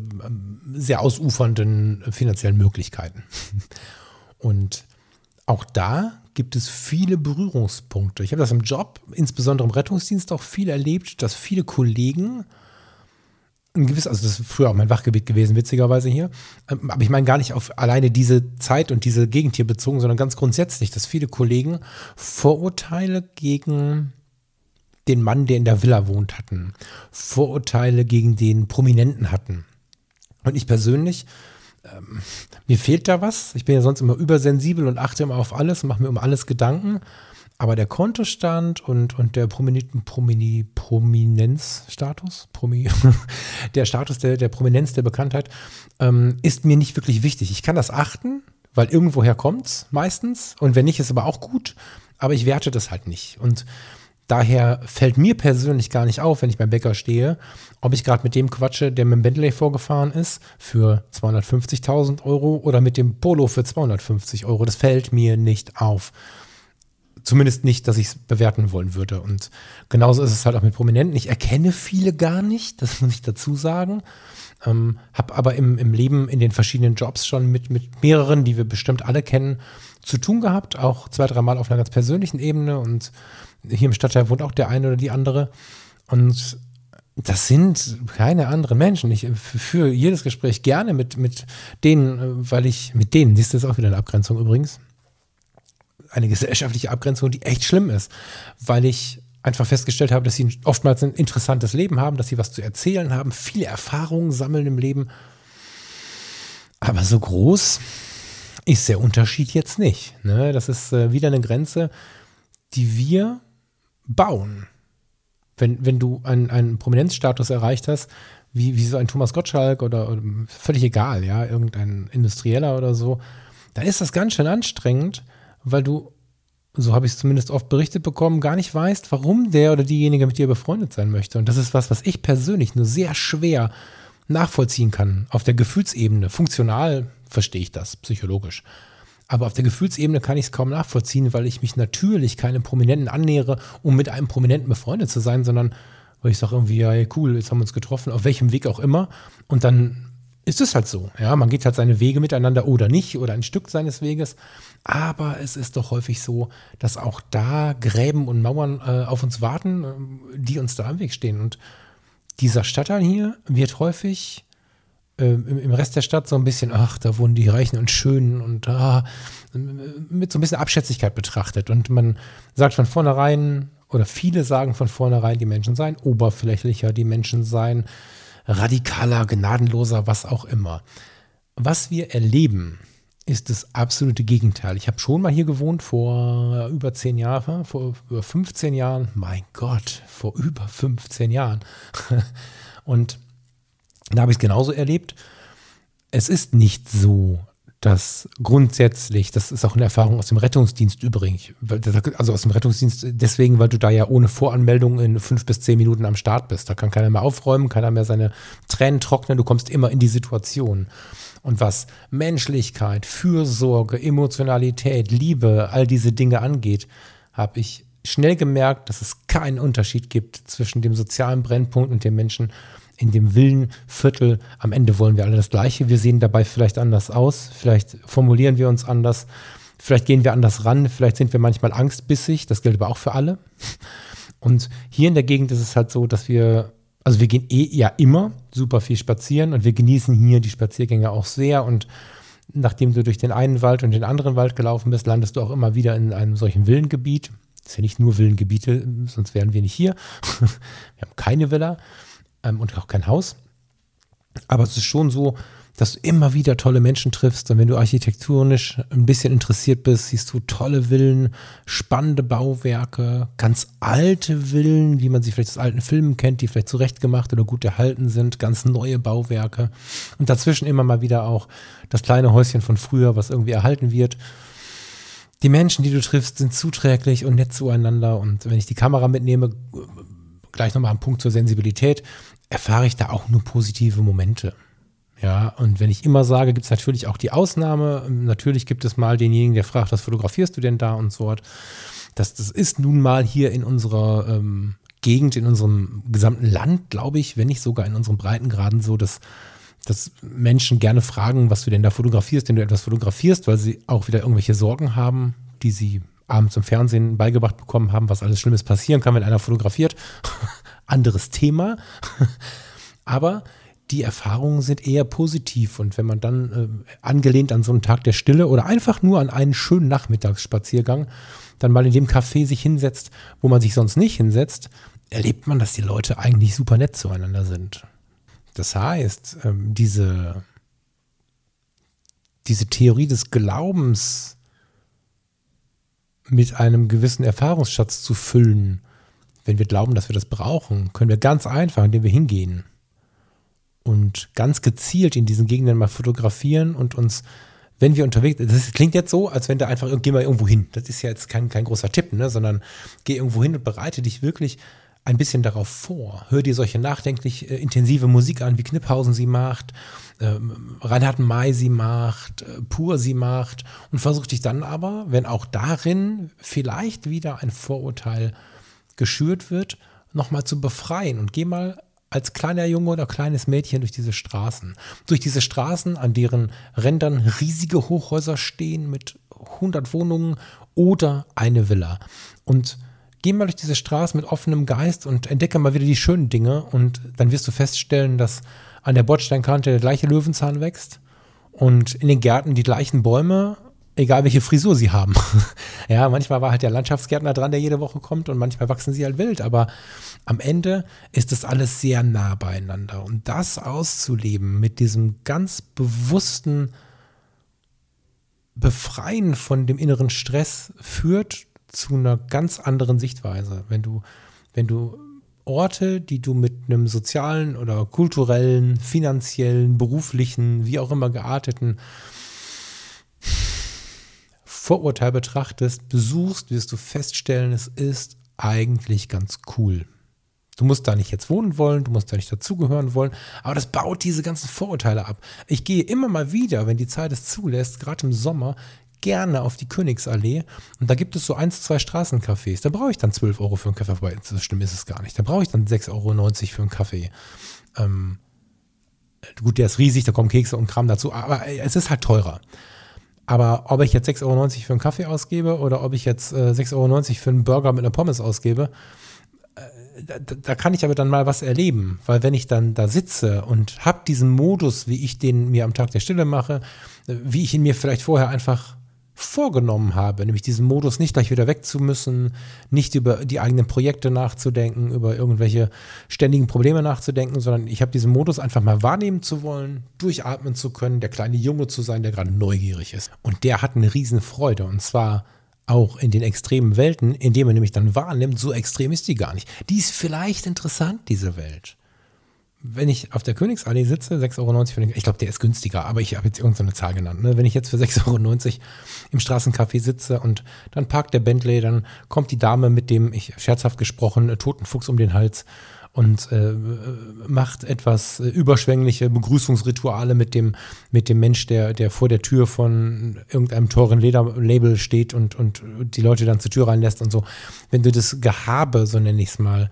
sehr ausufernden finanziellen Möglichkeiten. Und auch da gibt es viele Berührungspunkte. Ich habe das im Job, insbesondere im Rettungsdienst, auch viel erlebt, dass viele Kollegen ein gewiss, also das ist früher auch mein Wachgebiet gewesen, witzigerweise hier. Ähm, aber ich meine gar nicht auf alleine diese Zeit und diese Gegend hier bezogen, sondern ganz grundsätzlich, dass viele Kollegen Vorurteile gegen den Mann, der in der Villa wohnt, hatten. Vorurteile gegen den Prominenten hatten. Und ich persönlich, ähm, mir fehlt da was. Ich bin ja sonst immer übersensibel und achte immer auf alles, mache mir um alles Gedanken. Aber der Kontostand und, und der Prominenten, Promini, Prominenzstatus, Promi, der Status der, der Prominenz, der Bekanntheit, ähm, ist mir nicht wirklich wichtig. Ich kann das achten, weil irgendwoher kommt's meistens. Und wenn nicht, ist aber auch gut. Aber ich werte das halt nicht. Und daher fällt mir persönlich gar nicht auf, wenn ich beim Bäcker stehe, ob ich gerade mit dem quatsche, der mit dem Bentley vorgefahren ist, für 250.000 Euro oder mit dem Polo für 250 Euro. Das fällt mir nicht auf. Zumindest nicht, dass ich es bewerten wollen würde. Und genauso ist es halt auch mit Prominenten. Ich erkenne viele gar nicht, das muss ich dazu sagen. Ähm, habe aber im, im Leben in den verschiedenen Jobs schon mit, mit mehreren, die wir bestimmt alle kennen, zu tun gehabt. Auch zwei, dreimal auf einer ganz persönlichen Ebene. Und hier im Stadtteil wohnt auch der eine oder die andere. Und das sind keine anderen Menschen. Ich führe jedes Gespräch gerne mit, mit denen, äh, weil ich, mit denen, siehst du, ist auch wieder eine Abgrenzung übrigens eine gesellschaftliche Abgrenzung, die echt schlimm ist, weil ich einfach festgestellt habe, dass sie oftmals ein interessantes Leben haben, dass sie was zu erzählen haben, viele Erfahrungen sammeln im Leben. Aber so groß ist der Unterschied jetzt nicht. Ne? Das ist äh, wieder eine Grenze, die wir bauen. Wenn, wenn du einen, einen Prominenzstatus erreicht hast, wie, wie so ein Thomas Gottschalk oder, oder völlig egal, ja, irgendein Industrieller oder so, dann ist das ganz schön anstrengend, weil du, so habe ich es zumindest oft berichtet bekommen, gar nicht weißt, warum der oder diejenige mit dir befreundet sein möchte. Und das ist was, was ich persönlich nur sehr schwer nachvollziehen kann. Auf der Gefühlsebene. Funktional verstehe ich das, psychologisch. Aber auf der Gefühlsebene kann ich es kaum nachvollziehen, weil ich mich natürlich keinem Prominenten annähere, um mit einem Prominenten befreundet zu sein, sondern weil ich sage irgendwie, ja, cool, jetzt haben wir uns getroffen, auf welchem Weg auch immer. Und dann ist es halt so. Ja, man geht halt seine Wege miteinander oder nicht oder ein Stück seines Weges. Aber es ist doch häufig so, dass auch da Gräben und Mauern äh, auf uns warten, äh, die uns da am Weg stehen. Und dieser Stadtteil hier wird häufig äh, im, Rest der Stadt so ein bisschen, ach, da wohnen die Reichen und Schönen und ah, mit so ein bisschen Abschätzigkeit betrachtet. Und man sagt von vornherein, oder viele sagen von vornherein, die Menschen seien oberflächlicher, die Menschen seien radikaler, gnadenloser, was auch immer. Was wir erleben, ist das absolute Gegenteil. Ich habe schon mal hier gewohnt vor über zehn Jahren, vor über 15 Jahren. Mein Gott, vor über 15 Jahren. Und da habe ich es genauso erlebt. Es ist nicht so, dass grundsätzlich, das ist auch eine Erfahrung aus dem Rettungsdienst übrigens, also aus dem Rettungsdienst deswegen, weil du da ja ohne Voranmeldung in fünf bis zehn Minuten am Start bist. Da kann keiner mehr aufräumen, keiner mehr seine Tränen trocknen, du kommst immer in die Situation. Und was Menschlichkeit, Fürsorge, Emotionalität, Liebe, all diese Dinge angeht, habe ich schnell gemerkt, dass es keinen Unterschied gibt zwischen dem sozialen Brennpunkt und dem Menschen, in dem Villenviertel, am Ende wollen wir alle das Gleiche. Wir sehen dabei vielleicht anders aus, vielleicht formulieren wir uns anders, vielleicht gehen wir anders ran, vielleicht sind wir manchmal angstbissig, das gilt aber auch für alle. Und hier in der Gegend ist es halt so, dass wir, also wir gehen eh ja immer super viel spazieren und wir genießen hier die Spaziergänge auch sehr und nachdem du durch den einen Wald und den anderen Wald gelaufen bist, landest du auch immer wieder in einem solchen Villengebiet. Das ist ja nicht nur Villengebiete, sonst wären wir nicht hier. wir haben keine Villa ähm, und auch kein Haus. Aber es ist schon so, dass du immer wieder tolle Menschen triffst. Und wenn du architektonisch ein bisschen interessiert bist, siehst du tolle Villen, spannende Bauwerke, ganz alte Villen, wie man sie vielleicht aus alten Filmen kennt, die vielleicht zurechtgemacht oder gut erhalten sind, ganz neue Bauwerke. Und dazwischen immer mal wieder auch das kleine Häuschen von früher, was irgendwie erhalten wird. Die Menschen, die du triffst, sind zuträglich und nett zueinander. Und wenn ich die Kamera mitnehme, gleich nochmal ein Punkt zur Sensibilität, erfahre ich da auch nur positive Momente. Ja, und wenn ich immer sage, gibt es natürlich auch die Ausnahme. Natürlich gibt es mal denjenigen, der fragt, was fotografierst du denn da und so. Das, das ist nun mal hier in unserer ähm, Gegend, in unserem gesamten Land, glaube ich, wenn nicht sogar in unseren Breitengraden so, dass, dass Menschen gerne fragen, was du denn da fotografierst, wenn du etwas fotografierst, weil sie auch wieder irgendwelche Sorgen haben, die sie abends im Fernsehen beigebracht bekommen haben, was alles Schlimmes passieren kann, wenn einer fotografiert. Anderes Thema. Aber die Erfahrungen sind eher positiv. Und wenn man dann äh, angelehnt an so einen Tag der Stille oder einfach nur an einen schönen Nachmittagsspaziergang dann mal in dem Café sich hinsetzt, wo man sich sonst nicht hinsetzt, erlebt man, dass die Leute eigentlich super nett zueinander sind. Das heißt, ähm, diese, diese Theorie des Glaubens mit einem gewissen Erfahrungsschatz zu füllen, wenn wir glauben, dass wir das brauchen, können wir ganz einfach, indem wir hingehen und ganz gezielt in diesen Gegenden mal fotografieren und uns, wenn wir unterwegs, das klingt jetzt so, als wenn da einfach, geh mal irgendwo hin. Das ist ja jetzt kein, kein großer Tipp, ne? sondern geh irgendwo hin und bereite dich wirklich ein bisschen darauf vor. Hör dir solche nachdenklich äh, intensive Musik an, wie Kniphausen sie macht, äh, Reinhard May sie macht, äh, Pur sie macht und versuch dich dann aber, wenn auch darin vielleicht wieder ein Vorurteil geschürt wird, nochmal zu befreien und geh mal als kleiner Junge oder kleines Mädchen durch diese Straßen. Durch diese Straßen, an deren Rändern riesige Hochhäuser stehen mit 100 Wohnungen oder eine Villa. Und geh mal durch diese Straße mit offenem Geist und entdecke mal wieder die schönen Dinge und dann wirst du feststellen, dass an der Bordsteinkante der gleiche Löwenzahn wächst und in den Gärten die gleichen Bäume, egal welche Frisur sie haben. ja, manchmal war halt der Landschaftsgärtner dran, der jede Woche kommt und manchmal wachsen sie halt wild, aber am Ende ist das alles sehr nah beieinander und das auszuleben mit diesem ganz bewussten Befreien von dem inneren Stress führt zu einer ganz anderen Sichtweise. Wenn du, wenn du Orte, die du mit einem sozialen oder kulturellen, finanziellen, beruflichen, wie auch immer gearteten Vorurteil betrachtest, besuchst, wirst du feststellen, es ist eigentlich ganz cool. Du musst da nicht jetzt wohnen wollen, du musst da nicht dazugehören wollen, aber das baut diese ganzen Vorurteile ab. Ich gehe immer mal wieder, wenn die Zeit es zulässt, gerade im Sommer, gerne auf die Königsallee und da gibt es so eins, zwei Straßencafés. Da brauche ich dann 12 Euro für einen Kaffee, wobei so schlimm ist es gar nicht. Da brauche ich dann 6,90 Euro für einen Kaffee. Ähm, Gut, der ist riesig, da kommen Kekse und Kram dazu, aber es ist halt teurer. Aber ob ich jetzt 6,90 Euro für einen Kaffee ausgebe oder ob ich jetzt äh, 6,90 Euro für einen Burger mit einer Pommes ausgebe, äh, da, da, kann ich aber dann mal was erleben. Weil wenn ich dann da sitze und habe diesen Modus, wie ich den mir am Tag der Stille mache, äh, wie ich ihn mir vielleicht vorher einfach vorgenommen habe, nämlich diesen Modus nicht gleich wieder weg zu müssen, nicht über die eigenen Projekte nachzudenken, über irgendwelche ständigen Probleme nachzudenken, sondern ich habe diesen Modus einfach mal wahrnehmen zu wollen, durchatmen zu können, der kleine Junge zu sein, der gerade neugierig ist. Und der hat eine Riesenfreude und zwar auch in den extremen Welten, indem er nämlich dann wahrnimmt, so extrem ist die gar nicht. Die ist vielleicht interessant, diese Welt wenn ich auf der Königsallee sitze, 6,90 Euro für den, ich glaube, der ist günstiger, aber ich habe jetzt irgendeine Zahl genannt. Ne? Wenn ich jetzt für 6,90 Euro im Straßencafé sitze und dann parkt der Bentley, dann kommt die Dame mit dem, ich scherzhaft gesprochen, toten Fuchs um den Hals und äh, macht etwas äh, überschwängliche Begrüßungsrituale mit dem, mit dem Mensch, der, der vor der Tür von irgendeinem teuren Lederlabel steht und, und die Leute dann zur Tür reinlässt und so. Wenn du das Gehabe, so nenne ich es mal,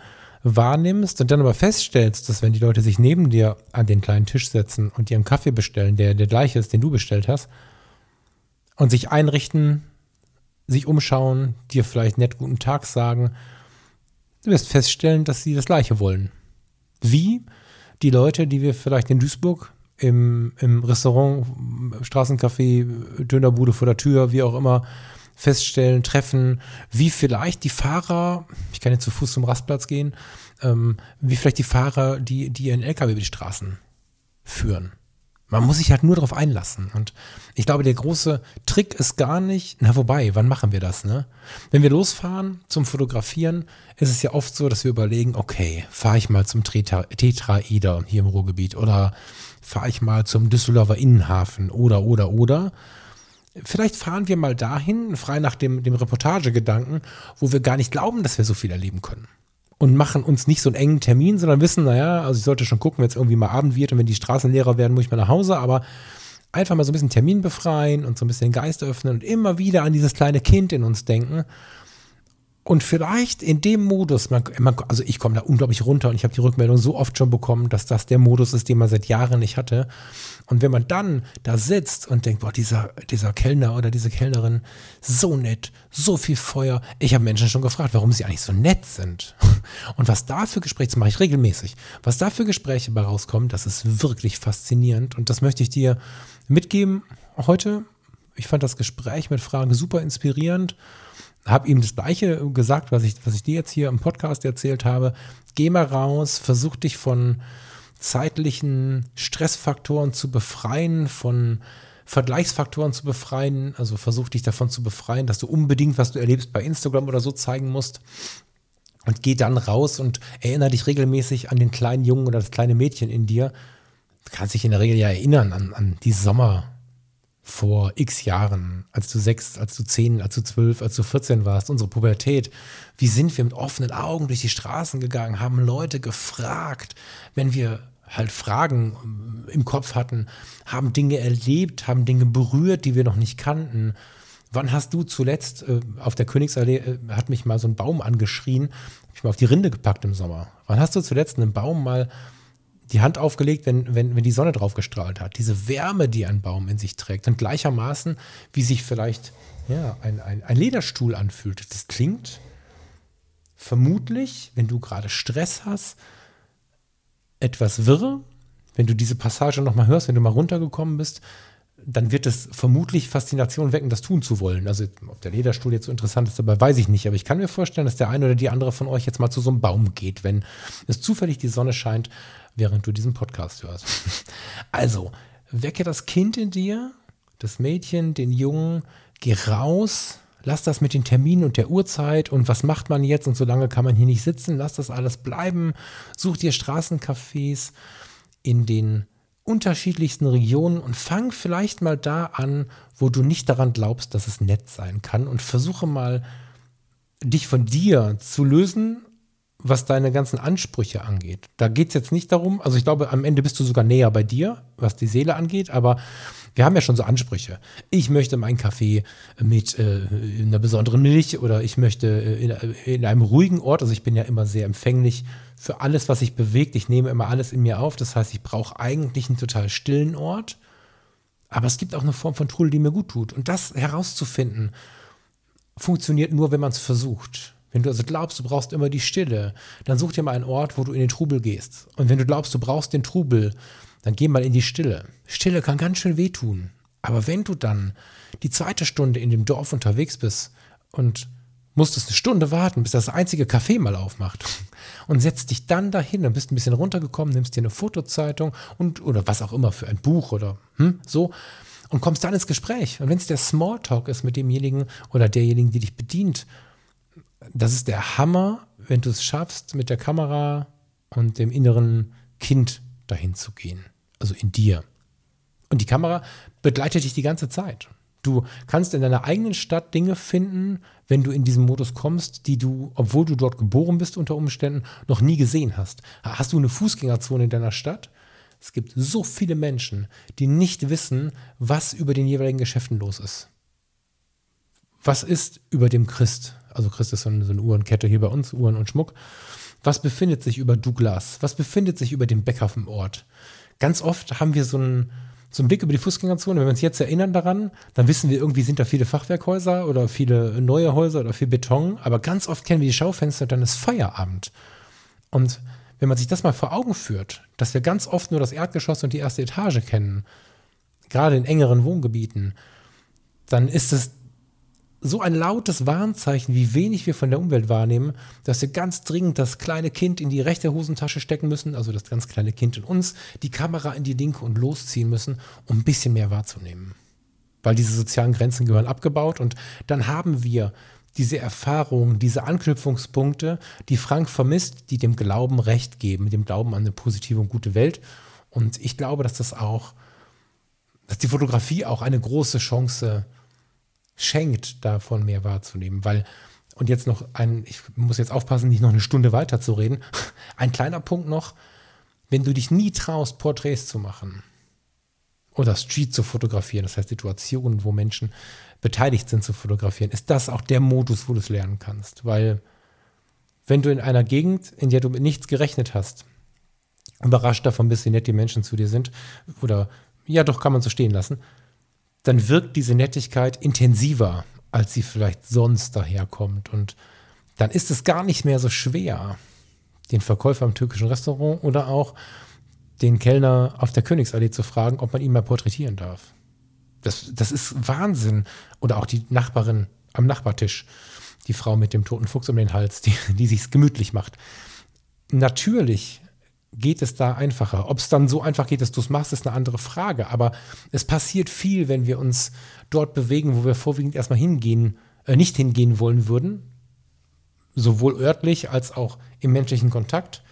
wahrnimmst und dann aber feststellst, dass wenn die Leute sich neben dir an den kleinen Tisch setzen und ihren Kaffee bestellen, der der gleiche ist, den du bestellt hast, und sich einrichten, sich umschauen, dir vielleicht nett guten Tag sagen, du wirst feststellen, dass sie das gleiche wollen. Wie die Leute, die wir vielleicht in Duisburg im, im Restaurant, Straßencafé, Dönerbude vor der Tür, wie auch immer, feststellen, treffen, wie vielleicht die Fahrer, ich kann jetzt zu Fuß zum Rastplatz gehen, ähm, wie vielleicht die Fahrer, die, die ihren LKW über die Straßen führen. Man muss sich halt nur darauf einlassen. Und ich glaube, der große Trick ist gar nicht, na wobei, wann machen wir das, ne? Wenn wir losfahren zum Fotografieren, ist es ja oft so, dass wir überlegen, okay, fahre ich mal zum Tetraeder hier im Ruhrgebiet oder fahre ich mal zum Düsseldorfer Innenhafen oder, oder, oder vielleicht fahren wir mal dahin, frei nach dem, dem Reportagegedanken, wo wir gar nicht glauben, dass wir so viel erleben können. Und machen uns nicht so einen engen Termin, sondern wissen, naja, also ich sollte schon gucken, wenn es irgendwie mal Abend wird und wenn die Straßen leerer werden, muss ich mal nach Hause, aber einfach mal so ein bisschen Termin befreien und so ein bisschen den Geist öffnen und immer wieder an dieses kleine Kind in uns denken und vielleicht in dem Modus, man, man, also ich komme da unglaublich runter und ich habe die Rückmeldung so oft schon bekommen, dass das der Modus ist, den man seit Jahren nicht hatte. Und wenn man dann da sitzt und denkt, boah, dieser, dieser Kellner oder diese Kellnerin, so nett, so viel Feuer. Ich habe Menschen schon gefragt, warum sie eigentlich so nett sind. Und was da für Gespräche, das mache ich regelmäßig, was da für Gespräche bei rauskommen, das ist wirklich faszinierend. Und das möchte ich dir mitgeben heute. Ich fand das Gespräch mit Fragen super inspirierend habe ihm das Gleiche gesagt, was ich, was ich dir jetzt hier im Podcast erzählt habe. Geh mal raus, versuch dich von zeitlichen Stressfaktoren zu befreien, von Vergleichsfaktoren zu befreien. Also versuch dich davon zu befreien, dass du unbedingt, was du erlebst, bei Instagram oder so zeigen musst. Und geh dann raus und erinnere dich regelmäßig an den kleinen Jungen oder das kleine Mädchen in dir. Du kannst dich in der Regel ja erinnern an, an die Sommer, vor x Jahren, als du sechs, als du zehn, als du zwölf, als du 14 warst, unsere Pubertät, wie sind wir mit offenen Augen durch die Straßen gegangen, haben Leute gefragt, wenn wir halt Fragen im Kopf hatten, haben Dinge erlebt, haben Dinge berührt, die wir noch nicht kannten. Wann hast du zuletzt äh, auf der Königsallee, äh, hat mich mal so ein Baum angeschrien, hab ich mal auf die Rinde gepackt im Sommer. Wann hast du zuletzt einen Baum mal die Hand aufgelegt, wenn, wenn, wenn die Sonne drauf gestrahlt hat. Diese Wärme, die ein Baum in sich trägt. Und gleichermaßen, wie sich vielleicht ja, ein, ein, ein Lederstuhl anfühlt. Das klingt vermutlich, wenn du gerade Stress hast, etwas wirre. Wenn du diese Passage nochmal hörst, wenn du mal runtergekommen bist, dann wird es vermutlich Faszination wecken, das tun zu wollen. Also ob der Lederstuhl jetzt so interessant ist, dabei weiß ich nicht. Aber ich kann mir vorstellen, dass der eine oder die andere von euch jetzt mal zu so einem Baum geht, wenn es zufällig die Sonne scheint während du diesen Podcast hörst. Also, wecke das Kind in dir, das Mädchen, den Jungen, geh raus, lass das mit den Terminen und der Uhrzeit und was macht man jetzt und so lange kann man hier nicht sitzen, lass das alles bleiben, such dir Straßencafés in den unterschiedlichsten Regionen und fang vielleicht mal da an, wo du nicht daran glaubst, dass es nett sein kann und versuche mal dich von dir zu lösen was deine ganzen Ansprüche angeht. Da geht es jetzt nicht darum, also ich glaube, am Ende bist du sogar näher bei dir, was die Seele angeht, aber Wir haben ja schon so Ansprüche. Ich möchte meinen Kaffee mit äh, einer besonderen Milch oder ich möchte äh, in, in, einem ruhigen Ort, also ich bin ja immer sehr empfänglich für alles, was sich bewegt. Ich nehme immer alles in mir auf. Das heißt, ich brauche eigentlich einen total stillen Ort. Aber es gibt auch eine Form von Trudel, die mir gut tut. Und das herauszufinden, funktioniert nur, wenn man es versucht. Wenn du also glaubst, du brauchst immer die Stille, dann such dir mal einen Ort, wo du in den Trubel gehst. Und wenn du glaubst, du brauchst den Trubel, dann geh mal in die Stille. Stille kann ganz schön wehtun. Aber wenn du dann die zweite Stunde in dem Dorf unterwegs bist und musstest eine Stunde warten, bis das einzige Café mal aufmacht und setzt dich dann dahin und bist ein bisschen runtergekommen, nimmst dir eine Fotozeitung und oder was auch immer für ein Buch oder hm, so und kommst dann ins Gespräch. Und wenn es der Smalltalk ist mit demjenigen oder derjenigen, die dich bedient, das ist der Hammer, wenn du es schaffst, mit der Kamera und dem inneren Kind dahin zu gehen. Also in dir. Und die Kamera begleitet dich die ganze Zeit. Du kannst in deiner eigenen Stadt Dinge finden, wenn du in diesen Modus kommst, die du, obwohl du dort geboren bist unter Umständen, noch nie gesehen hast. Hast du eine Fußgängerzone in deiner Stadt? Es gibt so viele Menschen, die nicht wissen, was über den jeweiligen Geschäften los ist. Was ist über dem Christ? Also Christ ist so eine, so eine Uhrenkette hier bei uns, Uhren und Schmuck. Was befindet sich über Douglas? Was befindet sich über den Bäcker vom Ort? Ganz oft haben wir so einen, so einen Blick über die Fußgängerzone. Wenn wir uns jetzt erinnern daran, dann wissen wir irgendwie, sind da viele Fachwerkhäuser oder viele neue Häuser oder viel Beton. Aber ganz oft kennen wir die Schaufenster und dann ist Feierabend. Und wenn man sich das mal vor Augen führt, dass wir ganz oft nur das Erdgeschoss und die erste Etage kennen, gerade in engeren Wohngebieten, dann ist es so ein lautes Warnzeichen, wie wenig wir von der Umwelt wahrnehmen, dass wir ganz dringend das kleine Kind in die rechte Hosentasche stecken müssen, also das ganz kleine Kind in uns, die Kamera in die linke und losziehen müssen, um ein bisschen mehr wahrzunehmen. Weil diese sozialen Grenzen gehören abgebaut und dann haben wir diese Erfahrungen, diese Anknüpfungspunkte, die Frank vermisst, die dem Glauben Recht geben, dem Glauben an eine positive und gute Welt. Und ich glaube, dass das auch, dass die Fotografie auch eine große Chance schenkt, davon mehr wahrzunehmen. Weil, und jetzt noch ein, ich muss jetzt aufpassen, nicht noch eine Stunde weiter zu reden. Ein kleiner Punkt noch, wenn du dich nie traust, Porträts zu machen oder Street zu fotografieren, das heißt Situationen, wo Menschen beteiligt sind zu fotografieren, ist das auch der Modus, wo du es lernen kannst. Weil wenn du in einer Gegend, in der du mit nichts gerechnet hast, überrascht davon bist, wie nett die Menschen zu dir sind, oder ja, doch kann man so stehen lassen, dann wirkt diese Nettigkeit intensiver, als sie vielleicht sonst daherkommt. Und dann ist es gar nicht mehr so schwer, den Verkäufer im türkischen Restaurant oder auch den Kellner auf der Königsallee zu fragen, ob man ihn mal porträtieren darf. Das, das ist Wahnsinn. Oder auch die Nachbarin am Nachbartisch, die Frau mit dem toten Fuchs um den Hals, die, die sich's gemütlich macht. Natürlich geht es da einfacher. Ob es dann so einfach geht, dass du es machst, ist eine andere Frage. Aber es passiert viel, wenn wir uns dort bewegen, wo wir vorwiegend erstmal hingehen, äh, nicht hingehen wollen würden. Sowohl örtlich als auch im menschlichen Kontakt.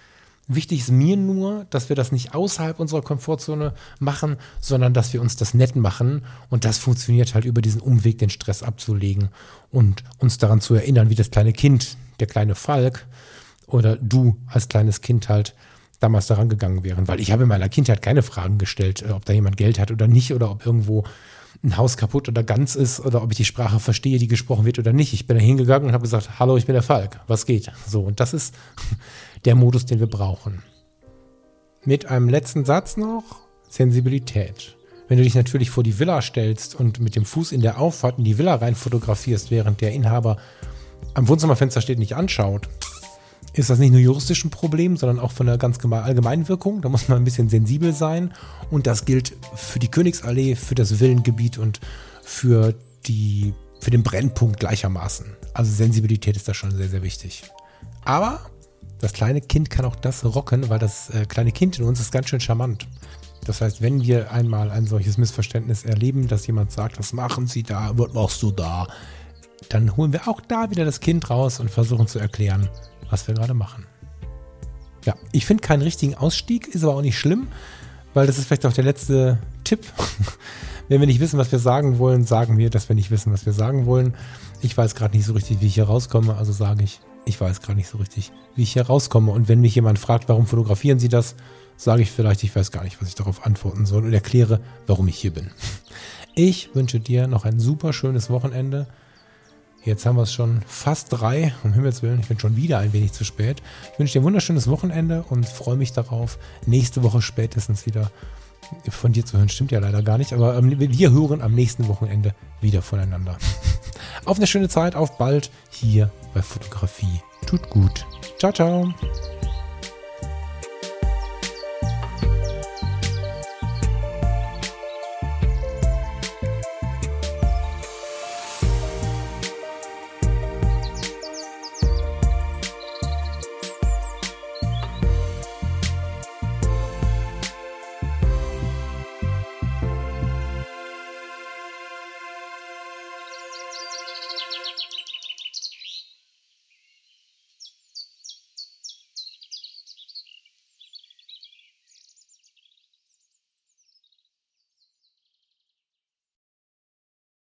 Wichtig ist mir nur, dass wir das nicht außerhalb unserer Komfortzone machen, sondern dass wir uns das nett machen. Und das funktioniert halt über diesen Umweg, den Stress abzulegen und uns daran zu erinnern, wie das kleine Kind, der kleine Falk oder du als kleines Kind halt damals daran gegangen wären. Weil ich habe in meiner Kindheit keine Fragen gestellt, äh, ob da jemand Geld hat oder nicht oder ob irgendwo ein Haus kaputt oder ganz ist oder ob ich die Sprache verstehe, die gesprochen wird oder nicht. Ich bin da hingegangen und habe gesagt, hallo, ich bin der Falk, was geht? So, und das ist der Modus, den wir brauchen. Mit einem letzten Satz noch, Sensibilität. Wenn du dich natürlich vor die Villa stellst und mit dem Fuß in der Auffahrt in die Villa rein fotografierst, während der Inhaber am Wohnzimmerfenster steht und nicht anschaut, ist das nicht nur juristisch ein Problem, sondern auch von der ganz allgemeinen Wirkung. Da muss man ein bisschen sensibel sein. Und das gilt für die Königsallee, für das Villengebiet und für, die, für den Brennpunkt gleichermaßen. Also Sensibilität ist da schon sehr, sehr wichtig. Aber das kleine Kind kann auch das rocken, weil das äh, kleine Kind in uns ist ganz schön charmant. Das heißt, wenn wir einmal ein solches Missverständnis erleben, dass jemand sagt, was machen Sie da, was machst du da, dann holen wir auch da wieder das Kind raus und versuchen zu erklären, was wir gerade machen. Ja, ich finde keinen richtigen Ausstieg, ist aber auch nicht schlimm, weil das ist vielleicht auch der letzte Tipp. Wenn wir nicht wissen, was wir sagen wollen, sagen wir, dass wir nicht wissen, was wir sagen wollen. Ich weiß gerade nicht so richtig, wie ich hier rauskomme, also sage ich, ich weiß gerade nicht so richtig, wie ich hier rauskomme. Und wenn mich jemand fragt, warum fotografieren Sie das, sage ich vielleicht, ich weiß gar nicht, was ich darauf antworten soll und erkläre, warum ich hier bin. Ich wünsche dir noch ein super schönes Wochenende. Jetzt haben wir es schon fast drei, um Himmels Willen. Ich bin schon wieder ein wenig zu spät. Ich wünsche dir ein wunderschönes Wochenende und freue mich darauf, nächste Woche spätestens wieder von dir zu hören. Stimmt ja leider gar nicht, aber ähm, wir hören am nächsten Wochenende wieder voneinander. auf eine schöne Zeit, auf bald hier bei Fotografie. Tut gut. Ciao, ciao.